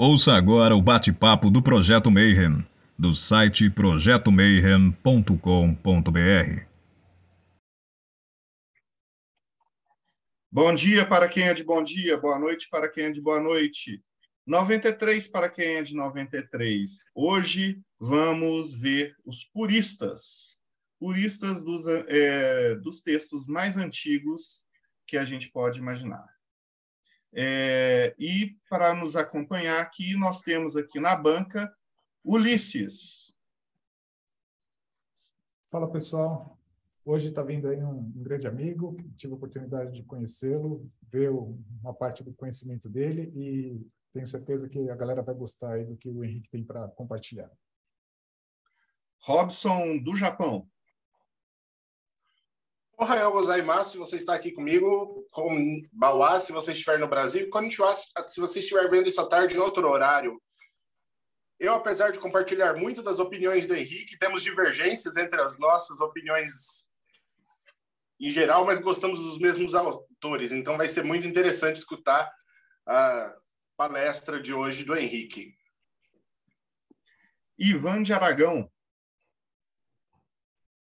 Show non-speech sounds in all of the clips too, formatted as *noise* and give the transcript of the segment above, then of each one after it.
Ouça agora o bate-papo do Projeto Mayhem, do site projetomayhem.com.br. Bom dia para quem é de bom dia, boa noite para quem é de boa noite. 93 para quem é de 93. Hoje vamos ver os puristas, puristas dos, é, dos textos mais antigos que a gente pode imaginar. É, e para nos acompanhar aqui, nós temos aqui na banca Ulisses. Fala pessoal, hoje está vindo aí um, um, grande amigo, tive a oportunidade de conhecê-lo, ver uma parte do conhecimento dele e tenho certeza que a galera vai gostar aí do que o Henrique tem para compartilhar. Robson, do Japão. Ohayou gozaimasu, se você está aqui comigo, com Bauá, se você estiver no Brasil, Konnichiwa, se você estiver vendo isso à tarde em outro horário. Eu, apesar de compartilhar muito das opiniões do Henrique, temos divergências entre as nossas opiniões em geral, mas gostamos dos mesmos autores, então vai ser muito interessante escutar a palestra de hoje do Henrique. Ivan de Aragão,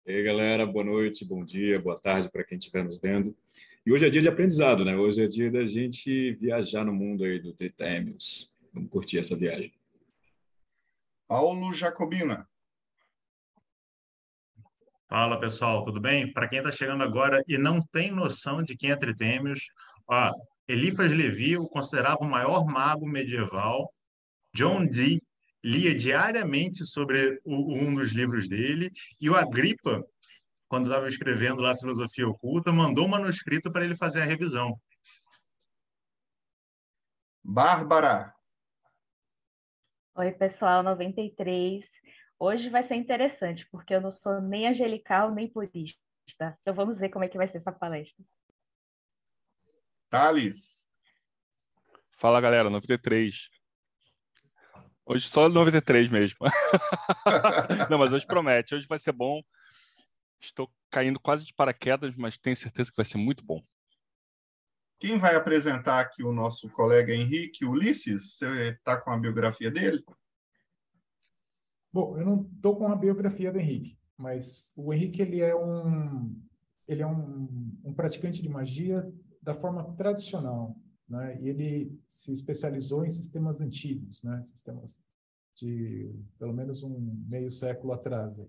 e aí, galera, boa noite, bom dia, boa tarde para quem estiver nos vendo. E hoje é dia de aprendizado, né? Hoje é dia da gente viajar no mundo aí do Tritêmios. Vamos curtir essa viagem. Paulo Jacobina. Fala, pessoal, tudo bem? Para quem está chegando agora e não tem noção de quem é Tritêmios, ó, Elifas Levi o considerava o maior mago medieval. John Dee lia diariamente sobre o, um dos livros dele, e o Agripa, quando estava escrevendo lá a Filosofia Oculta, mandou um manuscrito para ele fazer a revisão. Bárbara. Oi, pessoal, 93. Hoje vai ser interessante, porque eu não sou nem angelical nem purista. Então vamos ver como é que vai ser essa palestra. Thales. Fala, galera, 93. Hoje só 93 mesmo. *laughs* Não, mas hoje promete. Hoje vai ser bom. Estou caindo quase de paraquedas, mas tenho certeza que vai ser muito bom. Quem vai apresentar aqui o nosso colega Henrique Ulisses? Você está com a biografia dele? Bom, eu não estou com a biografia do Henrique, mas o Henrique ele é um ele é um, um praticante de magia da forma tradicional, né? E ele se especializou em sistemas antigos, né? Sistemas de pelo menos um meio século atrás. Aí.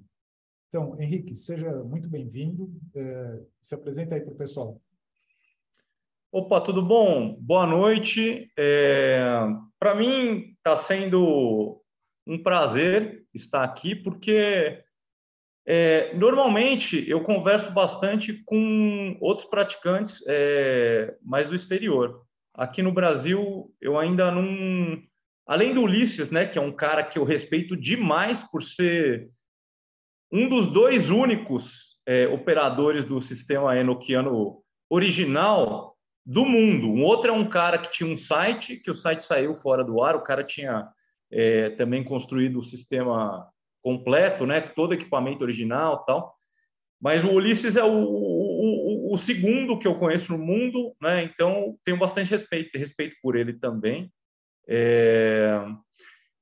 Então, Henrique, seja muito bem-vindo. É, se apresenta aí para o pessoal. Opa, tudo bom? Boa noite. É, para mim está sendo um prazer estar aqui, porque é, normalmente eu converso bastante com outros praticantes, é, mais do exterior. Aqui no Brasil, eu ainda não. Além do Ulisses, né, que é um cara que eu respeito demais por ser um dos dois únicos é, operadores do sistema enoquiano original do mundo. Um outro é um cara que tinha um site, que o site saiu fora do ar, o cara tinha é, também construído o sistema completo, né, todo equipamento original tal. Mas o Ulisses é o, o, segundo que eu conheço no mundo, né? Então tenho bastante respeito, respeito por ele também. É...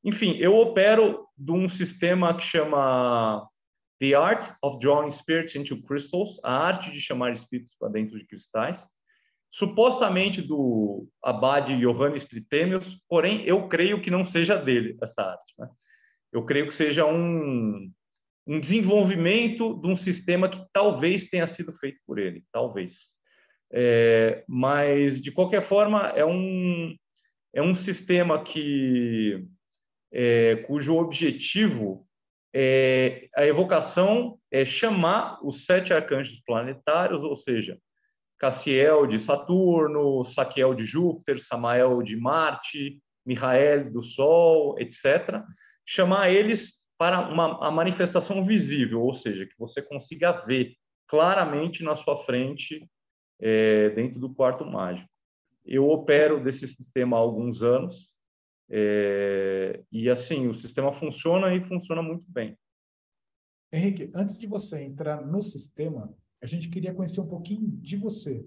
Enfim, eu opero de um sistema que chama The Art of Drawing Spirits into Crystals, a arte de chamar espíritos para dentro de cristais, supostamente do abade Johannes Tritemius, porém eu creio que não seja dele essa arte. Né? Eu creio que seja um um desenvolvimento de um sistema que talvez tenha sido feito por ele, talvez. É, mas, de qualquer forma, é um, é um sistema que, é, cujo objetivo é a evocação é chamar os sete arcanjos planetários, ou seja, Cassiel de Saturno, Saquiel de Júpiter, Samael de Marte, Mihael do Sol, etc. Chamar eles para uma, a manifestação visível, ou seja, que você consiga ver claramente na sua frente é, dentro do quarto mágico. Eu opero desse sistema há alguns anos é, e assim o sistema funciona e funciona muito bem. Henrique, antes de você entrar no sistema, a gente queria conhecer um pouquinho de você.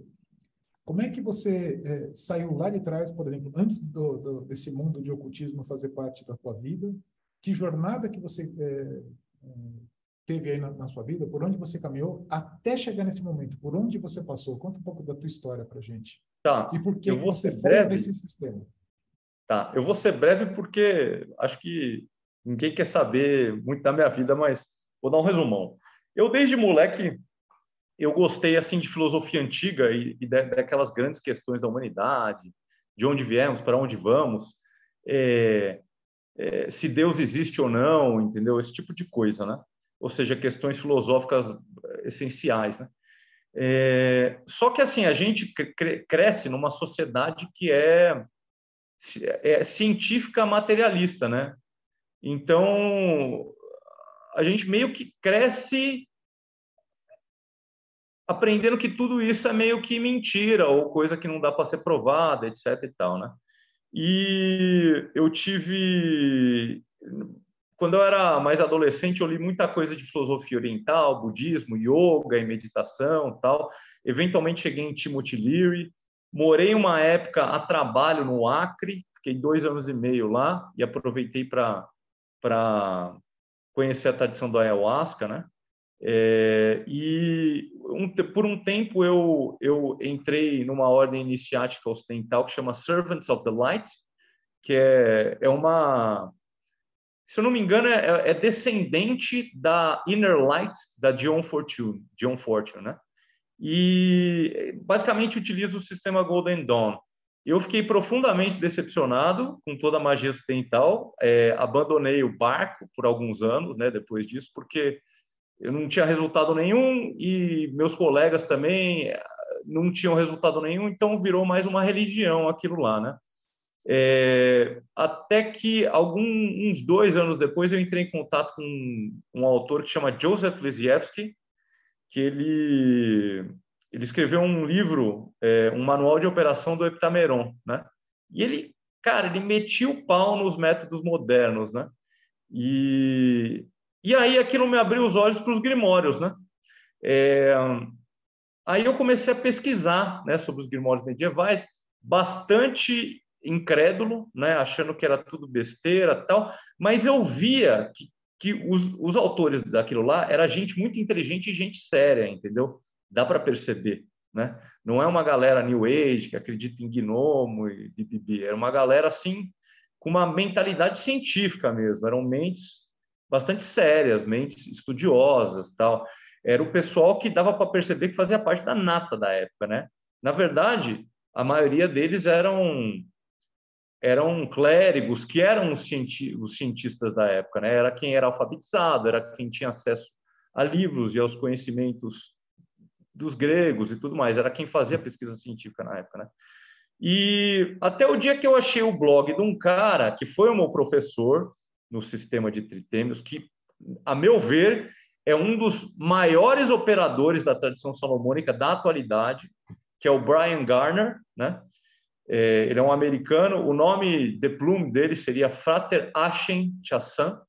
Como é que você é, saiu lá de trás, por exemplo, antes do, do, desse mundo de ocultismo fazer parte da tua vida? Que jornada que você é, teve aí na, na, sua vida? Por onde você caminhou até chegar nesse momento? Por onde você passou? Conta um pouco da tua história para gente. Tá. E por que você foi nesse sistema? Tá. Eu vou ser breve porque acho que ninguém quer saber muito da minha vida, mas vou dar um resumão. Eu desde moleque eu gostei assim de filosofia antiga e, e daquelas grandes questões da humanidade, de onde viemos, para onde vamos, é, é, se Deus existe ou não, entendeu? Esse tipo de coisa, né? Ou seja, questões filosóficas essenciais, né? É, só que assim a gente cresce numa sociedade que é, é científica materialista, né? Então a gente meio que cresce aprendendo que tudo isso é meio que mentira ou coisa que não dá para ser provada, etc. e tal, né? E eu tive quando eu era mais adolescente, eu li muita coisa de filosofia oriental, budismo, yoga e meditação, tal. Eventualmente cheguei em Timothy Leary, morei uma época a trabalho no Acre, fiquei dois anos e meio lá e aproveitei para conhecer a tradição do ayahuasca, né? É, e um, por um tempo eu, eu entrei numa ordem iniciática ocidental que chama Servants of the Light, que é, é uma, se eu não me engano, é, é descendente da Inner Light da John Fortune, John Fortune, né? E basicamente utiliza o sistema Golden Dawn. Eu fiquei profundamente decepcionado com toda a magia ocidental, é, abandonei o barco por alguns anos, né? Depois disso, porque eu não tinha resultado nenhum e meus colegas também eh, não tinham resultado nenhum, então virou mais uma religião aquilo lá, né? É, até que alguns dois anos depois eu entrei em contato com um, um autor que chama Joseph Lisiewski, que ele ele escreveu um livro, é, um manual de operação do Heptameron, né? E ele, cara, ele metia o pau nos métodos modernos, né? E e aí aquilo me abriu os olhos para os grimórios, né? É, aí eu comecei a pesquisar, né, sobre os grimórios medievais, bastante incrédulo, né, achando que era tudo besteira, tal. Mas eu via que, que os, os autores daquilo lá era gente muito inteligente e gente séria, entendeu? Dá para perceber, né? Não é uma galera New Age que acredita em gnomo e bibibi, era uma galera assim com uma mentalidade científica mesmo, eram mentes bastante sérias, mentes estudiosas, tal. Era o pessoal que dava para perceber que fazia parte da nata da época, né? Na verdade, a maioria deles eram eram clérigos que eram os, cienti os cientistas da época, né? Era quem era alfabetizado, era quem tinha acesso a livros e aos conhecimentos dos gregos e tudo mais, era quem fazia pesquisa científica na época, né? E até o dia que eu achei o blog de um cara que foi o meu professor, no sistema de tritêmios, que, a meu ver, é um dos maiores operadores da tradição salomônica da atualidade, que é o Brian Garner, né? É, ele é um americano, o nome de plume dele seria Frater Ashen Chassan.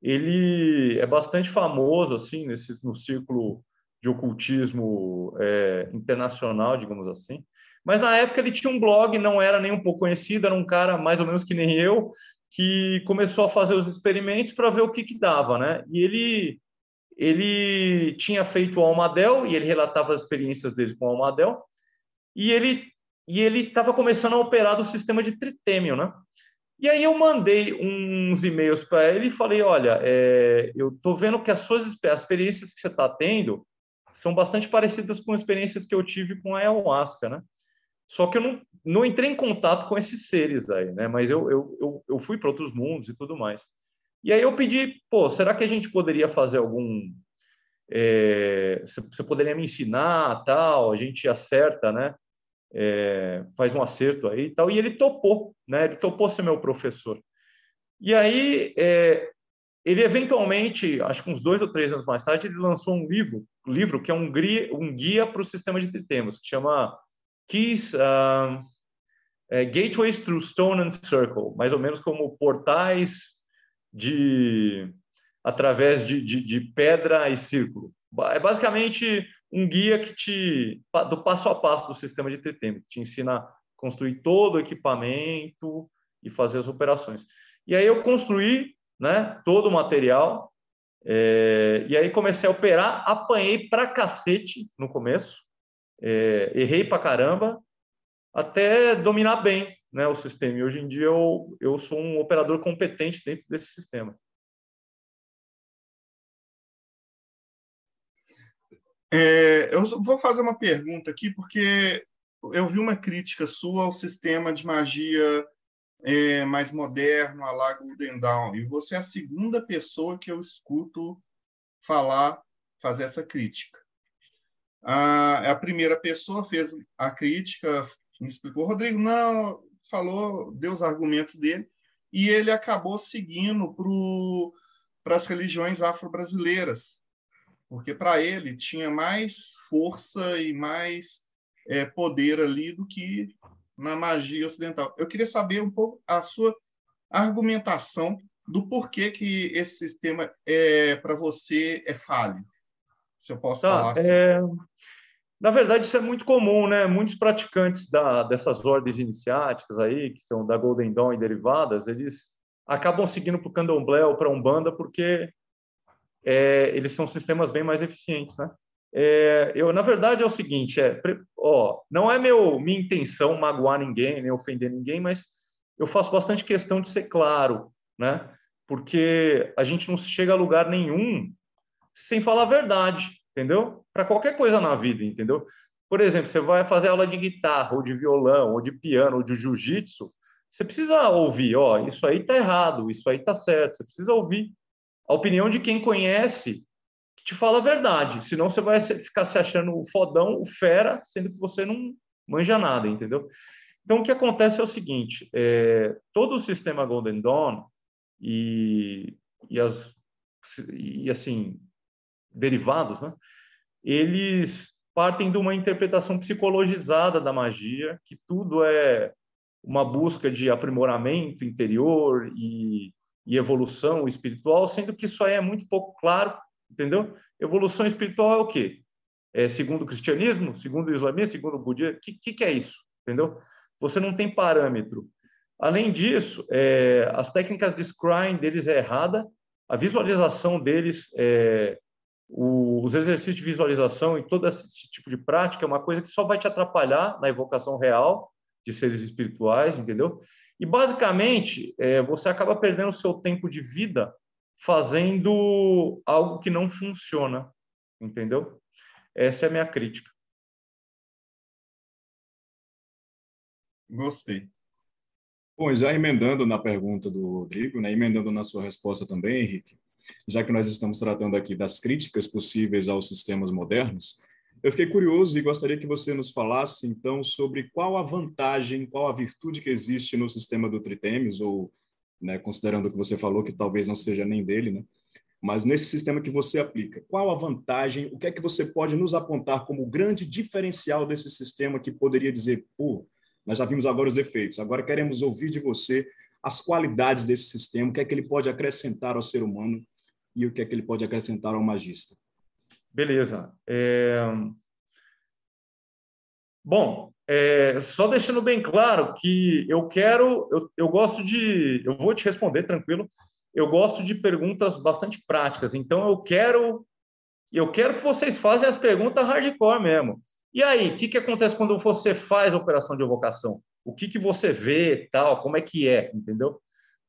Ele é bastante famoso assim nesse no círculo de ocultismo é, internacional, digamos assim. Mas na época ele tinha um blog, não era nem um pouco conhecido, era um cara mais ou menos que nem eu, que começou a fazer os experimentos para ver o que, que dava, né? E ele ele tinha feito o Almadel e ele relatava as experiências dele com o Almadel e ele e ele estava começando a operar do sistema de tritêmio, né? E aí eu mandei uns e-mails para ele e falei, olha, é, eu estou vendo que as suas as experiências que você está tendo são bastante parecidas com experiências que eu tive com a ayahuasca, né? Só que eu não, não entrei em contato com esses seres aí, né? Mas eu, eu, eu, eu fui para outros mundos e tudo mais. E aí eu pedi, pô, será que a gente poderia fazer algum... É, você poderia me ensinar, tal, a gente acerta, né? É, faz um acerto aí e tal. E ele topou, né? Ele topou ser meu professor. E aí, é, ele eventualmente, acho que uns dois ou três anos mais tarde, ele lançou um livro, livro que é um guia, um guia para o sistema de tritemos, que chama Keys, uh, é, Gateways through Stone and Circle, mais ou menos como portais de através de, de, de pedra e círculo. É basicamente um guia que te do passo a passo do sistema de TTM, que te ensina a construir todo o equipamento e fazer as operações. E aí eu construí, né, todo o material é, e aí comecei a operar, apanhei pra cacete no começo, é, errei pra caramba, até dominar bem né, o sistema. E hoje em dia eu, eu sou um operador competente dentro desse sistema. É, eu vou fazer uma pergunta aqui, porque eu vi uma crítica sua ao sistema de magia é, mais moderno, a lá Golden Dawn, e você é a segunda pessoa que eu escuto falar, fazer essa crítica. A, a primeira pessoa fez a crítica, me explicou, Rodrigo, não, falou, deu os argumentos dele, e ele acabou seguindo para as religiões afro-brasileiras, porque para ele tinha mais força e mais é, poder ali do que na magia ocidental. Eu queria saber um pouco a sua argumentação do porquê que esse sistema é para você é falho. Se eu posso tá, falar assim. É... Na verdade, isso é muito comum, né? Muitos praticantes da, dessas ordens iniciáticas aí, que são da Golden Dawn e derivadas, eles acabam seguindo para o candomblé ou para a umbanda porque é, eles são sistemas bem mais eficientes, né? É, eu, na verdade, é o seguinte: é, ó, não é meu, minha intenção magoar ninguém, nem ofender ninguém, mas eu faço bastante questão de ser claro, né? Porque a gente não chega a lugar nenhum sem falar a verdade, entendeu? Para qualquer coisa na vida, entendeu? Por exemplo, você vai fazer aula de guitarra, ou de violão, ou de piano, ou de jiu-jitsu, você precisa ouvir, ó, isso aí tá errado, isso aí tá certo. Você precisa ouvir a opinião de quem conhece te fala a verdade, senão você vai ficar se achando o fodão, o fera, sendo que você não manja nada, entendeu? Então, o que acontece é o seguinte, é, todo o sistema Golden Dawn e, e, as, e, assim, derivados, né, eles partem de uma interpretação psicologizada da magia, que tudo é uma busca de aprimoramento interior e, e evolução espiritual, sendo que isso aí é muito pouco claro entendeu? Evolução espiritual é o quê? É segundo o cristianismo, segundo o islamismo, segundo o budismo, o que, que, que, é isso? Entendeu? Você não tem parâmetro. Além disso, é, as técnicas de scrying deles é errada, a visualização deles, é, o, os exercícios de visualização e todo esse tipo de prática é uma coisa que só vai te atrapalhar na evocação real de seres espirituais, entendeu? E basicamente, é, você acaba perdendo o seu tempo de vida fazendo algo que não funciona, entendeu? Essa é a minha crítica. Gostei. Bom, já emendando na pergunta do Rodrigo, né, emendando na sua resposta também, Henrique, já que nós estamos tratando aqui das críticas possíveis aos sistemas modernos, eu fiquei curioso e gostaria que você nos falasse, então, sobre qual a vantagem, qual a virtude que existe no sistema do Tritemes, ou né, considerando o que você falou, que talvez não seja nem dele, né? mas nesse sistema que você aplica, qual a vantagem, o que é que você pode nos apontar como grande diferencial desse sistema que poderia dizer, pô, nós já vimos agora os defeitos, agora queremos ouvir de você as qualidades desse sistema, o que é que ele pode acrescentar ao ser humano e o que é que ele pode acrescentar ao magista. Beleza. É... Bom, é, só deixando bem claro que eu quero, eu, eu gosto de, eu vou te responder tranquilo. Eu gosto de perguntas bastante práticas. Então eu quero, eu quero que vocês façam as perguntas hardcore mesmo. E aí, o que, que acontece quando você faz a operação de evocação? O que, que você vê, tal, como é que é, entendeu?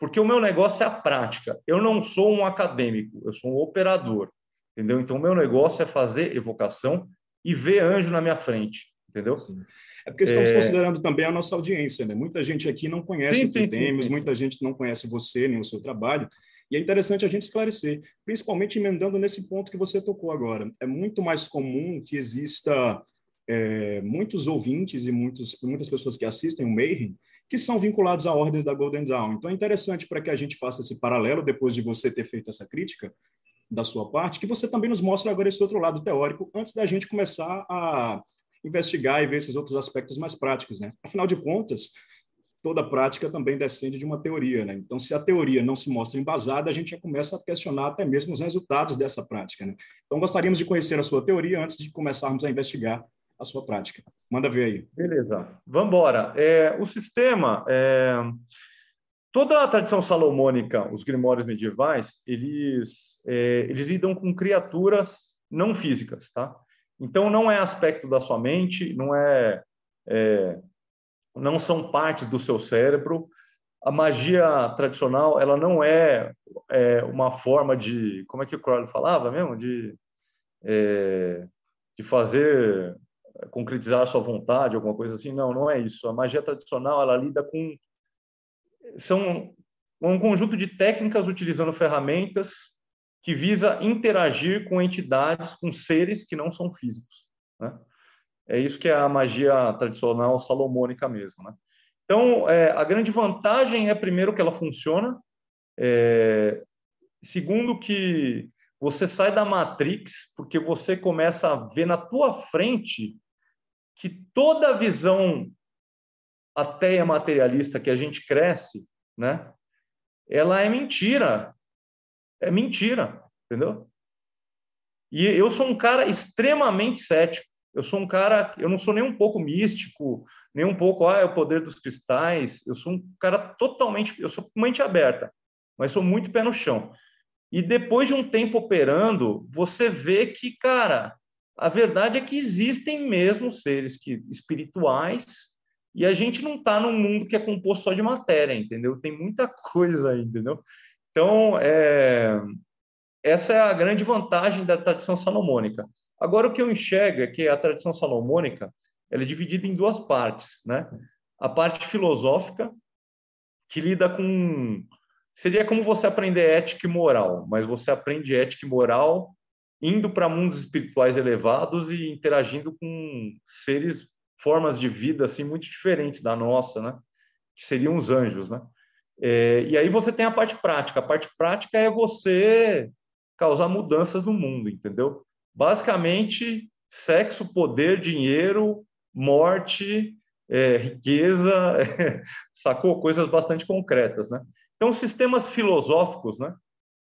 Porque o meu negócio é a prática. Eu não sou um acadêmico, eu sou um operador, entendeu? Então, o meu negócio é fazer evocação e ver anjo na minha frente, entendeu? Sim. É porque estamos é... considerando também a nossa audiência, né? Muita gente aqui não conhece sim, o Tritêmios, muita gente não conhece você nem o seu trabalho. E é interessante a gente esclarecer, principalmente emendando nesse ponto que você tocou agora. É muito mais comum que exista é, muitos ouvintes e muitos, muitas pessoas que assistem o Mayhem que são vinculados a ordens da Golden Dawn. Então é interessante para que a gente faça esse paralelo, depois de você ter feito essa crítica da sua parte, que você também nos mostre agora esse outro lado teórico, antes da gente começar a investigar e ver esses outros aspectos mais práticos, né? Afinal de contas, toda prática também descende de uma teoria. Né? Então, se a teoria não se mostra embasada, a gente já começa a questionar até mesmo os resultados dessa prática. Né? Então, gostaríamos de conhecer a sua teoria antes de começarmos a investigar a sua prática. Manda ver aí. Beleza, vamos embora. É, o sistema, é, toda a tradição salomônica, os grimórios medievais, eles, é, eles lidam com criaturas não físicas, tá? Então, não é aspecto da sua mente, não é, é não são partes do seu cérebro. A magia tradicional, ela não é, é uma forma de, como é que o Crowley falava mesmo, de é, de fazer concretizar a sua vontade, alguma coisa assim. Não, não é isso. A magia tradicional, ela lida com são um conjunto de técnicas utilizando ferramentas que visa interagir com entidades, com seres que não são físicos. Né? É isso que é a magia tradicional salomônica mesmo. Né? Então, é, a grande vantagem é, primeiro, que ela funciona, é, segundo, que você sai da Matrix, porque você começa a ver na tua frente que toda a visão ateia materialista que a gente cresce, né? Ela é mentira. É mentira, entendeu? E eu sou um cara extremamente cético. Eu sou um cara, eu não sou nem um pouco místico, nem um pouco, ah, é o poder dos cristais. Eu sou um cara totalmente, eu sou mente aberta, mas sou muito pé no chão. E depois de um tempo operando, você vê que, cara, a verdade é que existem mesmo seres que, espirituais e a gente não está num mundo que é composto só de matéria, entendeu? Tem muita *laughs* coisa aí, entendeu? Então, é, essa é a grande vantagem da tradição salomônica. Agora, o que eu enxergo é que a tradição salomônica ela é dividida em duas partes, né? A parte filosófica, que lida com... Seria como você aprender ética e moral, mas você aprende ética e moral indo para mundos espirituais elevados e interagindo com seres, formas de vida assim muito diferentes da nossa, né? Que seriam os anjos, né? É, e aí você tem a parte prática. A parte prática é você causar mudanças no mundo, entendeu? basicamente sexo, poder, dinheiro, morte, é, riqueza, *laughs* sacou? Coisas bastante concretas, né? Então, sistemas filosóficos, né?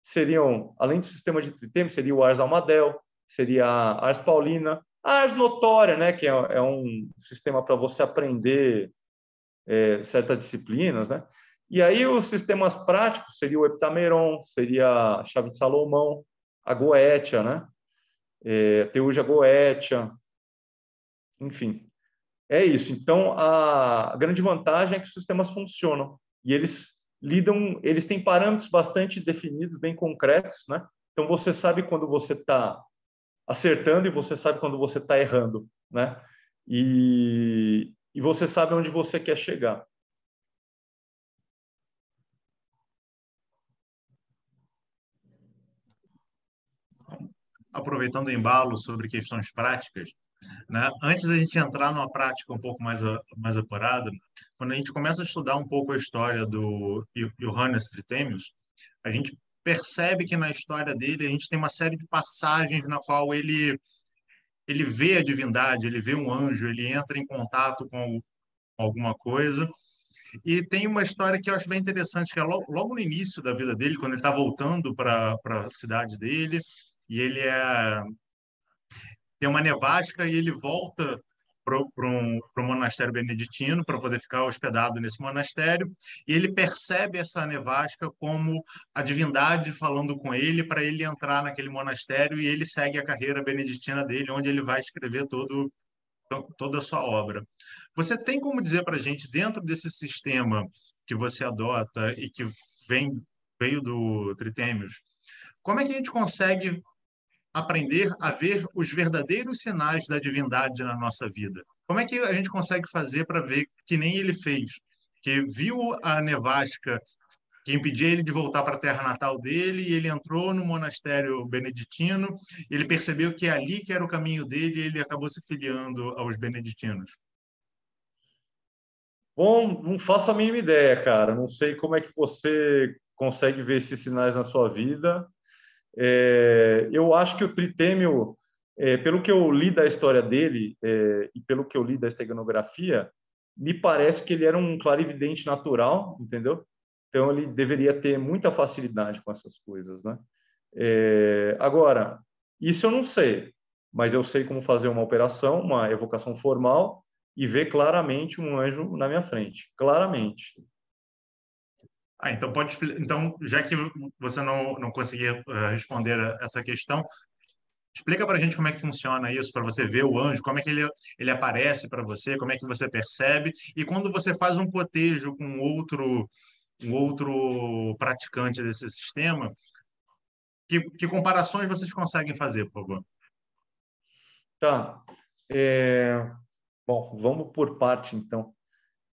Seriam, além do sistema de tritêmio, seria o Ars Almadel, seria a Ars Paulina, a Ars Notória, né? Que é, é um sistema para você aprender é, certas disciplinas, né? E aí os sistemas práticos seria o Heptameron, seria a Chave de Salomão, a Goetia, né? é, Teuja Goetia, enfim. É isso. Então, a grande vantagem é que os sistemas funcionam e eles lidam, eles têm parâmetros bastante definidos, bem concretos, né? Então, você sabe quando você está acertando e você sabe quando você está errando, né? E, e você sabe onde você quer chegar. Aproveitando o embalo sobre questões práticas, né? antes da gente entrar numa prática um pouco mais, mais apurada, quando a gente começa a estudar um pouco a história do Johannes Tritemius, a gente percebe que na história dele a gente tem uma série de passagens na qual ele ele vê a divindade, ele vê um anjo, ele entra em contato com alguma coisa. E tem uma história que eu acho bem interessante, que é logo, logo no início da vida dele, quando ele está voltando para a cidade dele, e ele é tem uma nevasca e ele volta para um, um monastério beneditino para poder ficar hospedado nesse monastério e ele percebe essa nevasca como a divindade falando com ele para ele entrar naquele monastério e ele segue a carreira beneditina dele onde ele vai escrever todo toda a sua obra. Você tem como dizer para a gente dentro desse sistema que você adota e que vem veio do Tritêmios, como é que a gente consegue aprender a ver os verdadeiros sinais da divindade na nossa vida. Como é que a gente consegue fazer para ver que nem ele fez, que viu a nevasca que impedia ele de voltar para a terra natal dele, e ele entrou no monastério beneditino, ele percebeu que é ali que era o caminho dele, e ele acabou se filiando aos beneditinos. Bom, não faço a mínima ideia, cara. Não sei como é que você consegue ver esses sinais na sua vida. É, eu acho que o Tritêmio, é, pelo que eu li da história dele é, e pelo que eu li da esteganografia, me parece que ele era um clarividente natural, entendeu? Então ele deveria ter muita facilidade com essas coisas, né? É, agora, isso eu não sei, mas eu sei como fazer uma operação, uma evocação formal e ver claramente um anjo na minha frente, claramente. Ah, então pode então já que você não não conseguia uh, responder essa questão, explica para a gente como é que funciona isso para você ver o anjo, como é que ele ele aparece para você, como é que você percebe e quando você faz um cotejo com outro um outro praticante desse sistema, que, que comparações vocês conseguem fazer, por favor? Tá. É... Bom, vamos por parte, então.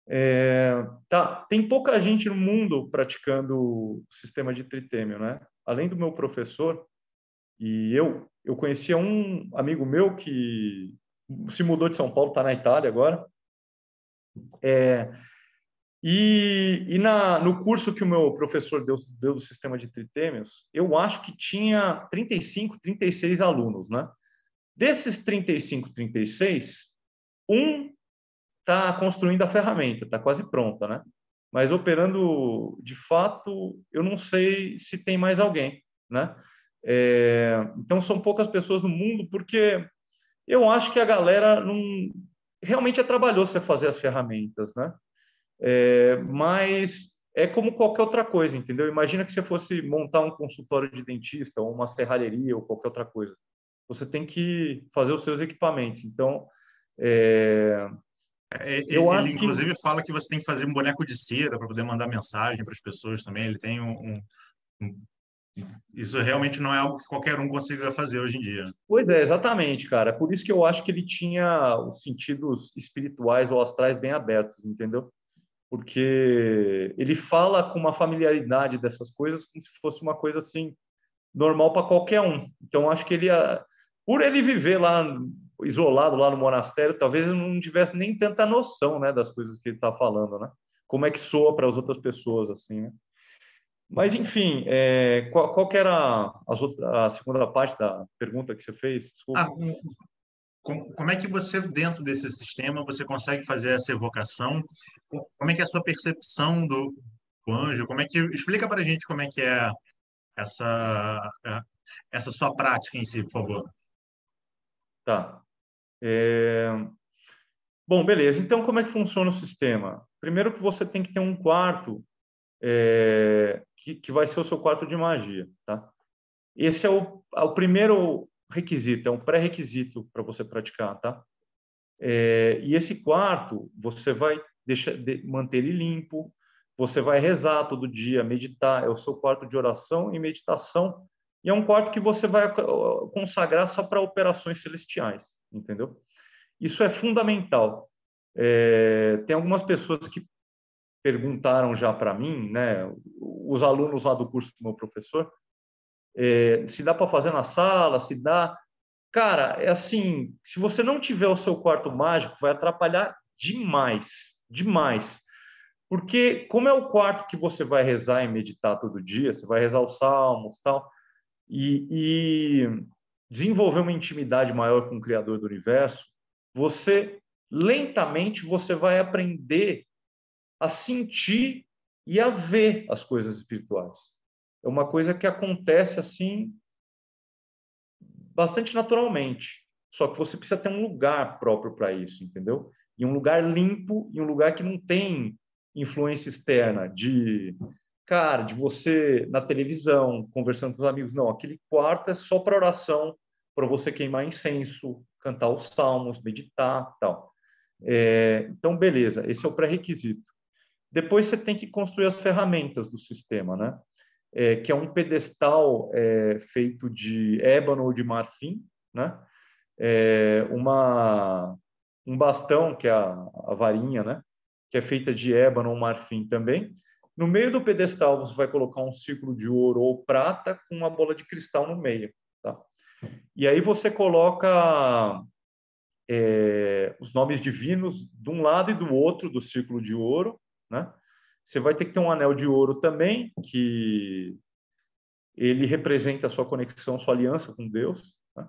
É... Tá. Tem pouca gente no mundo praticando o sistema de tritêmio, né? Além do meu professor e eu, eu conhecia um amigo meu que se mudou de São Paulo, está na Itália agora. É, e, e na, no curso que o meu professor deu, deu do sistema de tritêmios, eu acho que tinha 35, 36 alunos, né? Desses 35, 36, um está construindo a ferramenta, está quase pronta, né? Mas operando de fato, eu não sei se tem mais alguém, né? É, então são poucas pessoas no mundo, porque eu acho que a galera não realmente é trabalhoso você fazer as ferramentas, né? É, mas é como qualquer outra coisa, entendeu? Imagina que você fosse montar um consultório de dentista ou uma serralheria ou qualquer outra coisa. Você tem que fazer os seus equipamentos. Então, é... É, ele, inclusive, que... fala que você tem que fazer um boneco de cera para poder mandar mensagem para as pessoas também. Ele tem um, um, Isso realmente não é algo que qualquer um consiga fazer hoje em dia. Pois é, exatamente, cara. Por isso que eu acho que ele tinha os sentidos espirituais ou astrais bem abertos, entendeu? porque ele fala com uma familiaridade dessas coisas como se fosse uma coisa assim normal para qualquer um. Então acho que ele por ele viver lá isolado lá no monastério, talvez ele não tivesse nem tanta noção, né, das coisas que ele está falando, né? Como é que soa para as outras pessoas assim, né? Mas enfim, é, qual, qual era a, a, segunda parte da pergunta que você fez? Desculpa. Ah, como é que você, dentro desse sistema, você consegue fazer essa evocação? Como é que é a sua percepção do, do anjo? Como é que explica para a gente como é que é essa essa sua prática em si, por favor? Tá. É... Bom, beleza. Então, como é que funciona o sistema? Primeiro que você tem que ter um quarto é... que, que vai ser o seu quarto de magia, tá? Esse é o, é o primeiro requisito, é um pré-requisito para você praticar, tá? É, e esse quarto, você vai deixar, de, manter ele limpo, você vai rezar todo dia, meditar, é o seu quarto de oração e meditação, e é um quarto que você vai consagrar só para operações celestiais, entendeu? Isso é fundamental. É, tem algumas pessoas que perguntaram já para mim, né, os alunos lá do curso do meu professor, é, se dá para fazer na sala, se dá. Cara, é assim: se você não tiver o seu quarto mágico, vai atrapalhar demais, demais. Porque, como é o quarto que você vai rezar e meditar todo dia, você vai rezar os salmos tal, e, e desenvolver uma intimidade maior com o Criador do universo, você lentamente você vai aprender a sentir e a ver as coisas espirituais é uma coisa que acontece assim bastante naturalmente. Só que você precisa ter um lugar próprio para isso, entendeu? E um lugar limpo e um lugar que não tem influência externa de cara, de você na televisão, conversando com os amigos, não, aquele quarto é só para oração, para você queimar incenso, cantar os salmos, meditar, tal. É, então, beleza, esse é o pré-requisito. Depois você tem que construir as ferramentas do sistema, né? é, que é um pedestal é, feito de ébano ou de marfim, né? É, uma, um bastão, que é a, a, varinha, né? que é feita de ébano ou marfim também. No meio do pedestal, você vai colocar um círculo de ouro ou prata com uma bola de cristal no meio. Tá? E aí você coloca é, os nomes divinos de um lado e do outro do círculo de ouro, né? Você vai ter que ter um anel de ouro também, que ele representa a sua conexão, sua aliança com Deus. Né?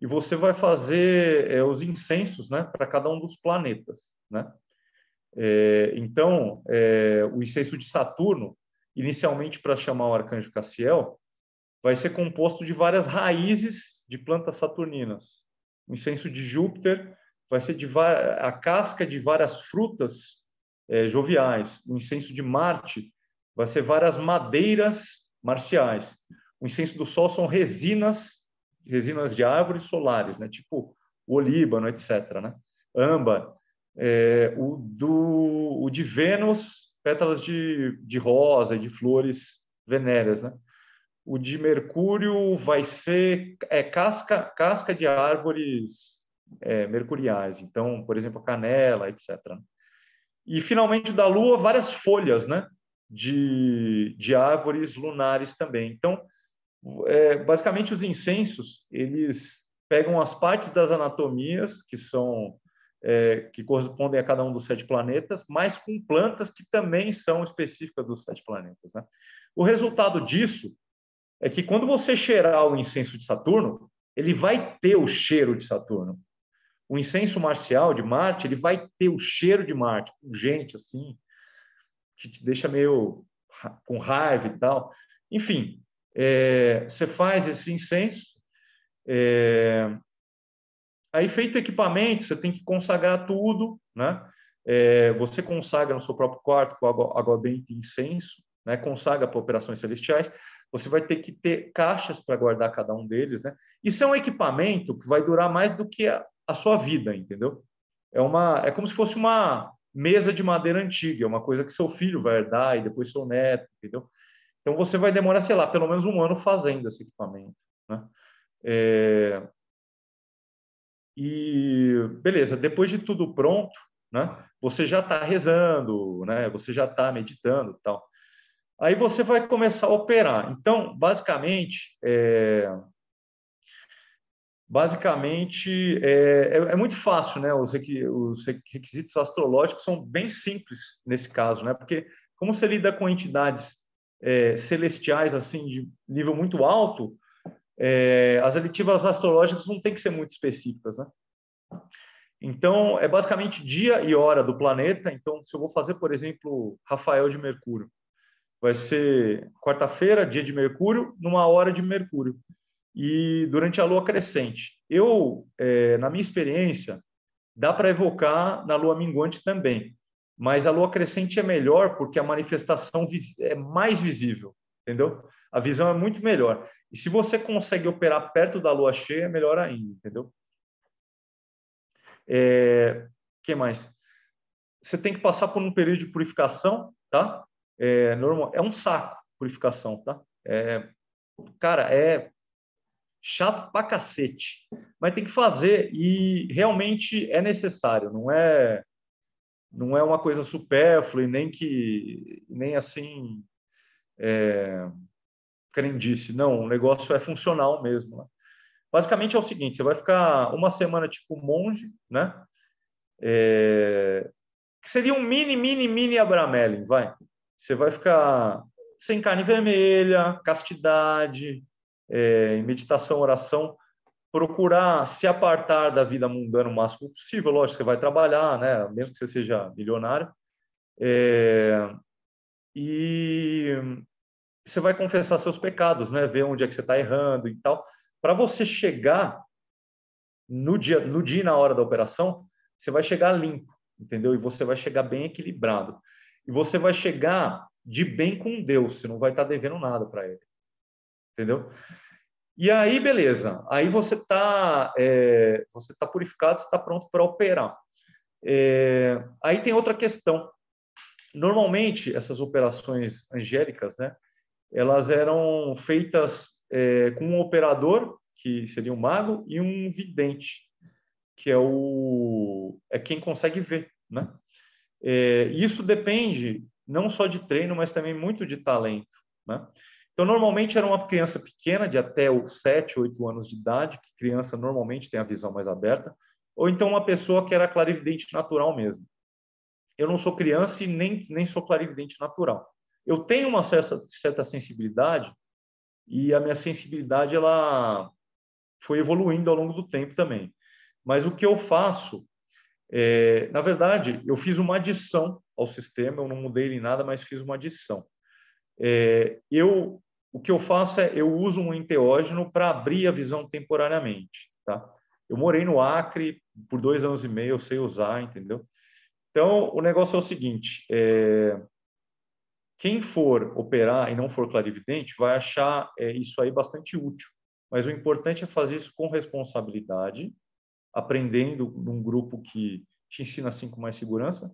E você vai fazer é, os incensos né, para cada um dos planetas. Né? É, então, é, o incenso de Saturno, inicialmente para chamar o arcanjo Cassiel, vai ser composto de várias raízes de plantas saturninas. O incenso de Júpiter vai ser de a casca de várias frutas é, joviais. O incenso de Marte vai ser várias madeiras marciais. O incenso do Sol são resinas, resinas de árvores solares, né? tipo o olíbano, etc. Né? Âmbar. É, o, do, o de Vênus, pétalas de, de rosa e de flores venéreas. Né? O de Mercúrio vai ser é, casca, casca de árvores é, mercuriais. Então, por exemplo, a canela, etc. Né? E, finalmente, da Lua, várias folhas né? de, de árvores lunares também. Então, é, basicamente, os incensos, eles pegam as partes das anatomias, que são é, que correspondem a cada um dos sete planetas, mas com plantas que também são específicas dos sete planetas. Né? O resultado disso é que quando você cheirar o incenso de Saturno, ele vai ter o cheiro de Saturno. O incenso marcial de Marte, ele vai ter o cheiro de Marte, gente assim, que te deixa meio com raiva e tal. Enfim, é, você faz esse incenso, é, aí, feito o equipamento, você tem que consagrar tudo, né? É, você consagra no seu próprio quarto com água, água benta e incenso, né? consagra para operações celestiais. Você vai ter que ter caixas para guardar cada um deles, né? Isso é um equipamento que vai durar mais do que a, a sua vida, entendeu? É uma, é como se fosse uma mesa de madeira antiga, é uma coisa que seu filho vai herdar e depois seu neto, entendeu? Então você vai demorar, sei lá, pelo menos um ano fazendo esse equipamento, né? É... E beleza, depois de tudo pronto, né? Você já está rezando, né? Você já está meditando, tal. Aí você vai começar a operar. Então, basicamente, é... basicamente é, é, é muito fácil, né? Os, os requisitos astrológicos são bem simples nesse caso, né? Porque como você lida com entidades é, celestiais assim de nível muito alto, é, as aditivas astrológicas não tem que ser muito específicas, né? Então, é basicamente dia e hora do planeta. Então, se eu vou fazer, por exemplo, Rafael de Mercúrio, vai ser quarta-feira, dia de Mercúrio, numa hora de Mercúrio, e durante a lua crescente. Eu, é, na minha experiência, dá para evocar na lua minguante também, mas a lua crescente é melhor porque a manifestação é mais visível, entendeu? A visão é muito melhor. E se você consegue operar perto da lua cheia, melhor ainda, entendeu? É, que mais? Você tem que passar por um período de purificação, tá? É, normal, é um saco purificação, tá? É, cara, é chato pra cacete, mas tem que fazer e realmente é necessário, não é não é uma coisa supérflua e nem que nem assim é, crendice. Não, o negócio é funcional mesmo. Né? Basicamente é o seguinte: você vai ficar uma semana tipo monge, né? É... Que seria um mini, mini, mini Abramelin, vai. Você vai ficar sem carne vermelha, castidade, é, meditação, oração, procurar se apartar da vida mundana o máximo possível. Lógico, você vai trabalhar, né? Mesmo que você seja milionário. É... E você vai confessar seus pecados, né? Ver onde é que você está errando e tal. Para você chegar no dia, no dia e na hora da operação, você vai chegar limpo, entendeu? E você vai chegar bem equilibrado. E você vai chegar de bem com Deus, você não vai estar tá devendo nada para Ele, entendeu? E aí, beleza. Aí você está é, você tá purificado, você está pronto para operar. É, aí tem outra questão. Normalmente, essas operações angélicas, né? Elas eram feitas é, com um operador, que seria um mago, e um vidente, que é, o, é quem consegue ver. Né? É, isso depende não só de treino, mas também muito de talento. Né? Então, normalmente era uma criança pequena, de até 7, 8 anos de idade, que criança normalmente tem a visão mais aberta, ou então uma pessoa que era clarividente natural mesmo. Eu não sou criança e nem, nem sou clarividente natural eu tenho uma certa, certa sensibilidade e a minha sensibilidade ela foi evoluindo ao longo do tempo também. Mas o que eu faço É, na verdade, eu fiz uma adição ao sistema, eu não mudei ele nada, mas fiz uma adição. É, eu, o que eu faço é, eu uso um enteógeno para abrir a visão temporariamente, tá? Eu morei no Acre por dois anos e meio, eu sei usar, entendeu? Então, o negócio é o seguinte, é, quem for operar e não for clarividente vai achar é, isso aí bastante útil, mas o importante é fazer isso com responsabilidade, aprendendo num grupo que te ensina assim com mais segurança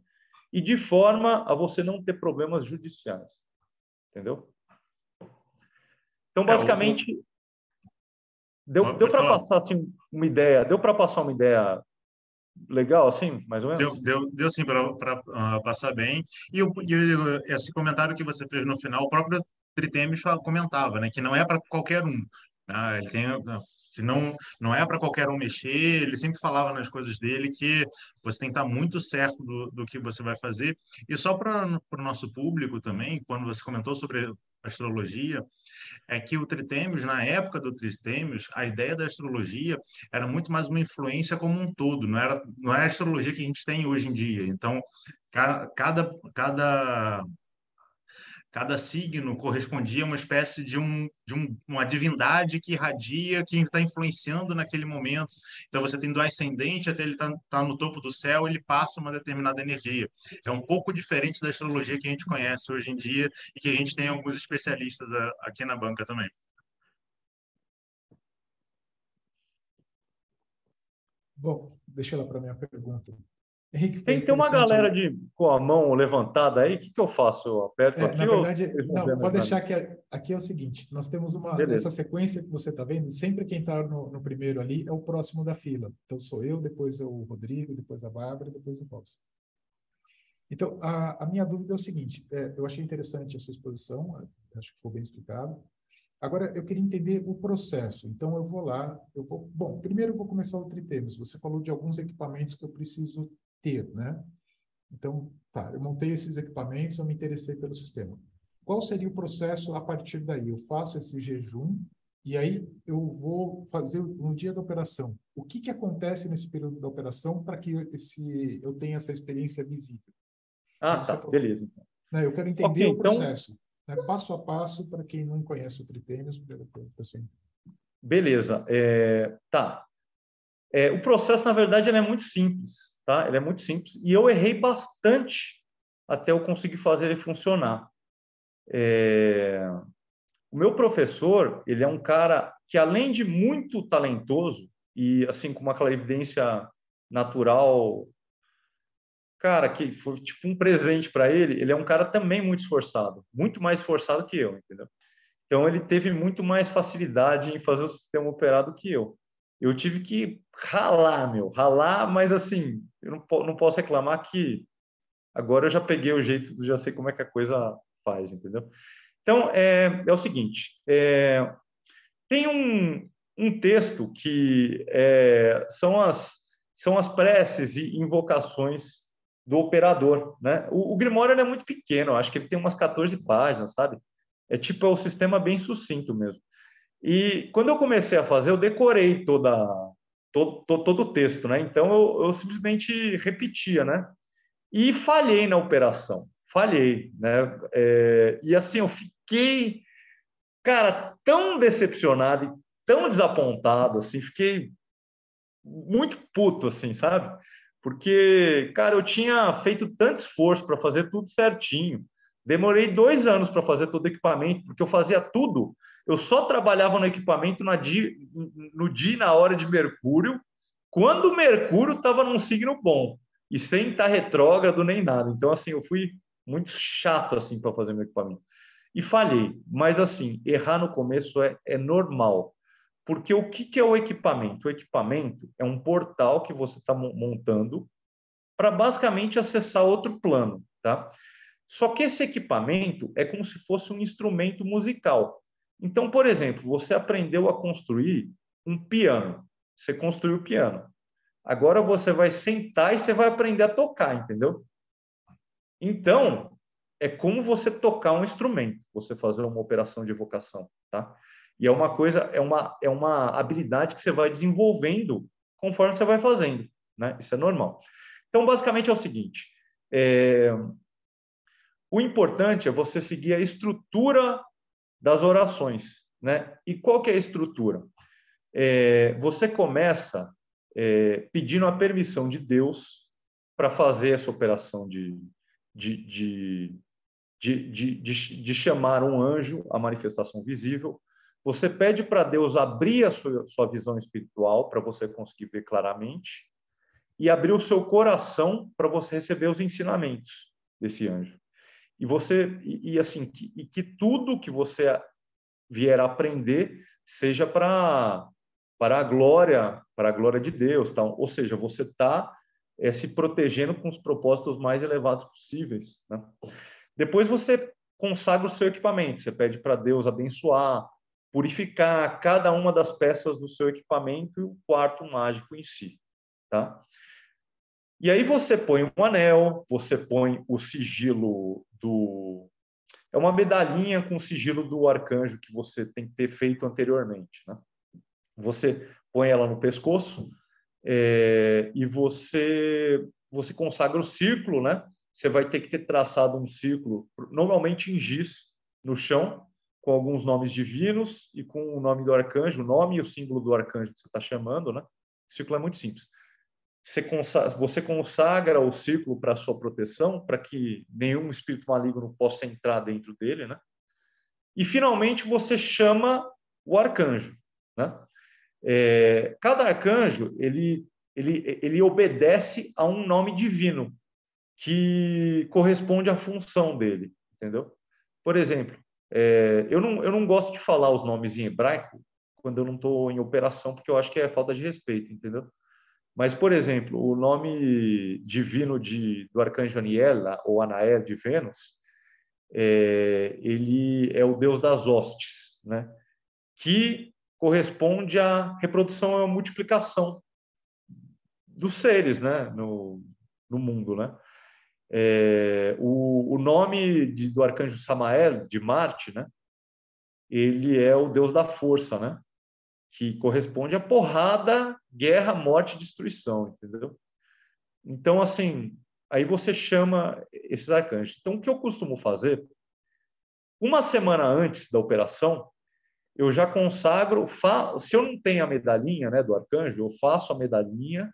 e de forma a você não ter problemas judiciais. Entendeu? Então, basicamente, é, deu, deu para passar assim, uma ideia, deu para passar uma ideia legal, assim, mais ou menos? Deu, deu, deu sim para uh, ah, passar bem. E, e esse comentário que você fez no final, o próprio Tritemes comentava, né, que não é para qualquer um. Né? Ele tem, se não, não é para qualquer um mexer, ele sempre falava nas coisas dele que você tem que estar muito certo do, do que você vai fazer. E só para o nosso público também, quando você comentou sobre astrologia, é que o Tritêmios, na época do Tritêmios, a ideia da astrologia era muito mais uma influência como um todo, não, era, não é a astrologia que a gente tem hoje em dia. Então, cada, cada cada signo correspondia a uma espécie de, um, de um, uma divindade que irradia, que está influenciando naquele momento. Então, você tem do ascendente até ele estar tá, tá no topo do céu, ele passa uma determinada energia. É um pouco diferente da astrologia que a gente conhece hoje em dia e que a gente tem alguns especialistas aqui na banca também. Bom, deixa lá para minha pergunta. Henrique, tem, tem uma galera de, com a mão levantada aí, o que, que eu faço? Eu aperto é, aqui? Na verdade, não, pode deixar que aqui é o seguinte: nós temos uma Beleza. essa sequência que você está vendo, sempre quem está no, no, primeiro ali é o próximo da fila. Então sou eu, depois é o Rodrigo, depois a Bárbara, depois o Robson. Então, a, a minha dúvida é o seguinte: é, eu achei interessante a sua exposição, acho que foi bem explicado. Agora, eu queria entender o processo. Então, eu vou lá, eu vou. Bom, primeiro eu vou começar o Tritemos. Você falou de alguns equipamentos que eu preciso ter, né? Então, tá, eu montei esses equipamentos, eu me interessei pelo sistema. Qual seria o processo a partir daí? Eu faço esse jejum e aí eu vou fazer no dia da operação. O que, que acontece nesse período da operação para que esse, eu tenha essa experiência visível? Ah, tá, falou. beleza. Né, eu quero entender okay, o então processo, então... né, passo a passo, para quem não conhece o Tritêmios. Beleza, é, tá. É, o processo, na verdade, é muito simples. Tá? Ele é muito simples. E eu errei bastante até eu conseguir fazer ele funcionar. É... O meu professor, ele é um cara que, além de muito talentoso e assim com uma clarividência natural, cara, que foi tipo um presente para ele, ele é um cara também muito esforçado, muito mais esforçado que eu, entendeu? Então ele teve muito mais facilidade em fazer o sistema operado que eu eu tive que ralar, meu, ralar, mas assim, eu não, não posso reclamar que agora eu já peguei o jeito, já sei como é que a coisa faz, entendeu? Então, é, é o seguinte, é, tem um, um texto que é, são, as, são as preces e invocações do operador, né? O, o Grimório é muito pequeno, acho que ele tem umas 14 páginas, sabe? É tipo, é um sistema bem sucinto mesmo. E quando eu comecei a fazer, eu decorei toda, todo, todo, o texto, né? Então eu, eu, simplesmente repetia, né? E falhei na operação, falhei, né? É, e assim, eu fiquei, cara, tão decepcionado e tão desapontado, assim, fiquei muito puto, assim, sabe? Porque, cara, eu tinha feito tanto esforço para fazer tudo certinho. Demorei dois anos para fazer todo o equipamento, porque eu fazia tudo eu só trabalhava no equipamento no dia, no dia e na hora de Mercúrio, quando o Mercúrio estava num signo bom e sem estar retrógrado nem nada. Então, assim, eu fui muito chato assim para fazer meu equipamento. E falhei, mas assim, errar no começo é, é normal. Porque o que, que é o equipamento? O equipamento é um portal que você está montando para basicamente acessar outro plano, tá? Só que esse equipamento é como se fosse um instrumento musical. Então, por exemplo, você aprendeu a construir um piano. Você construiu o piano. Agora você vai sentar e você vai aprender a tocar, entendeu? Então, é como você tocar um instrumento, você fazer uma operação de evocação, tá? E é uma coisa, é uma, é uma habilidade que você vai desenvolvendo conforme você vai fazendo, né? Isso é normal. Então, basicamente é o seguinte: é, o importante é você seguir a estrutura das orações, né? E qual que é a estrutura? É, você começa é, pedindo a permissão de Deus para fazer essa operação de, de, de, de, de, de chamar um anjo, a manifestação visível. Você pede para Deus abrir a sua, sua visão espiritual para você conseguir ver claramente e abrir o seu coração para você receber os ensinamentos desse anjo. E você e, e assim que, e que tudo que você vier a aprender seja para para a glória para a glória de Deus, tá? Ou seja, você está é, se protegendo com os propósitos mais elevados possíveis. Né? Depois você consagra o seu equipamento, você pede para Deus abençoar, purificar cada uma das peças do seu equipamento e o quarto mágico em si. Tá? E aí você põe um anel, você põe o sigilo do. É uma medalhinha com o sigilo do arcanjo que você tem que ter feito anteriormente. Né? Você põe ela no pescoço é, e você, você consagra o círculo, né? Você vai ter que ter traçado um círculo, normalmente em giz, no chão, com alguns nomes divinos e com o nome do arcanjo, o nome e o símbolo do arcanjo que você está chamando, né? O círculo é muito simples você consagra, você consagra o círculo para sua proteção, para que nenhum espírito maligno possa entrar dentro dele, né? E finalmente você chama o arcanjo, né? É, cada arcanjo ele ele ele obedece a um nome divino que corresponde à função dele, entendeu? Por exemplo, é, eu não eu não gosto de falar os nomes em hebraico quando eu não estou em operação porque eu acho que é falta de respeito, entendeu? Mas, por exemplo, o nome divino de, do arcanjo Aniel, ou Anael de Vênus, é, ele é o deus das hostes, né? que corresponde à reprodução e à multiplicação dos seres né? no, no mundo. Né? É, o, o, nome de, do arcanjo Samael, de Marte, né? ele é o deus da força, né? Que corresponde a porrada, guerra, morte destruição, entendeu? Então, assim, aí você chama esses arcanjos. Então, o que eu costumo fazer, uma semana antes da operação, eu já consagro, se eu não tenho a medalhinha né, do arcanjo, eu faço a medalhinha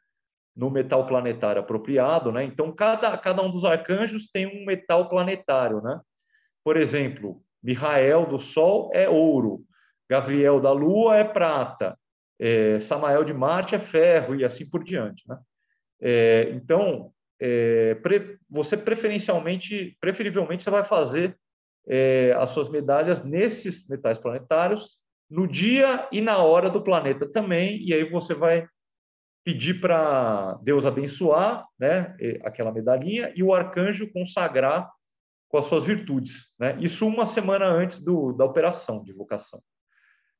no metal planetário apropriado, né? Então, cada, cada um dos arcanjos tem um metal planetário, né? Por exemplo, Mihael do Sol é ouro, Gabriel da Lua é prata, é, Samael de Marte é ferro e assim por diante. Né? É, então, é, pre, você preferencialmente, preferivelmente, você vai fazer é, as suas medalhas nesses metais planetários no dia e na hora do planeta também, e aí você vai pedir para Deus abençoar né, aquela medalhinha e o arcanjo consagrar com as suas virtudes. Né? Isso uma semana antes do, da operação de vocação.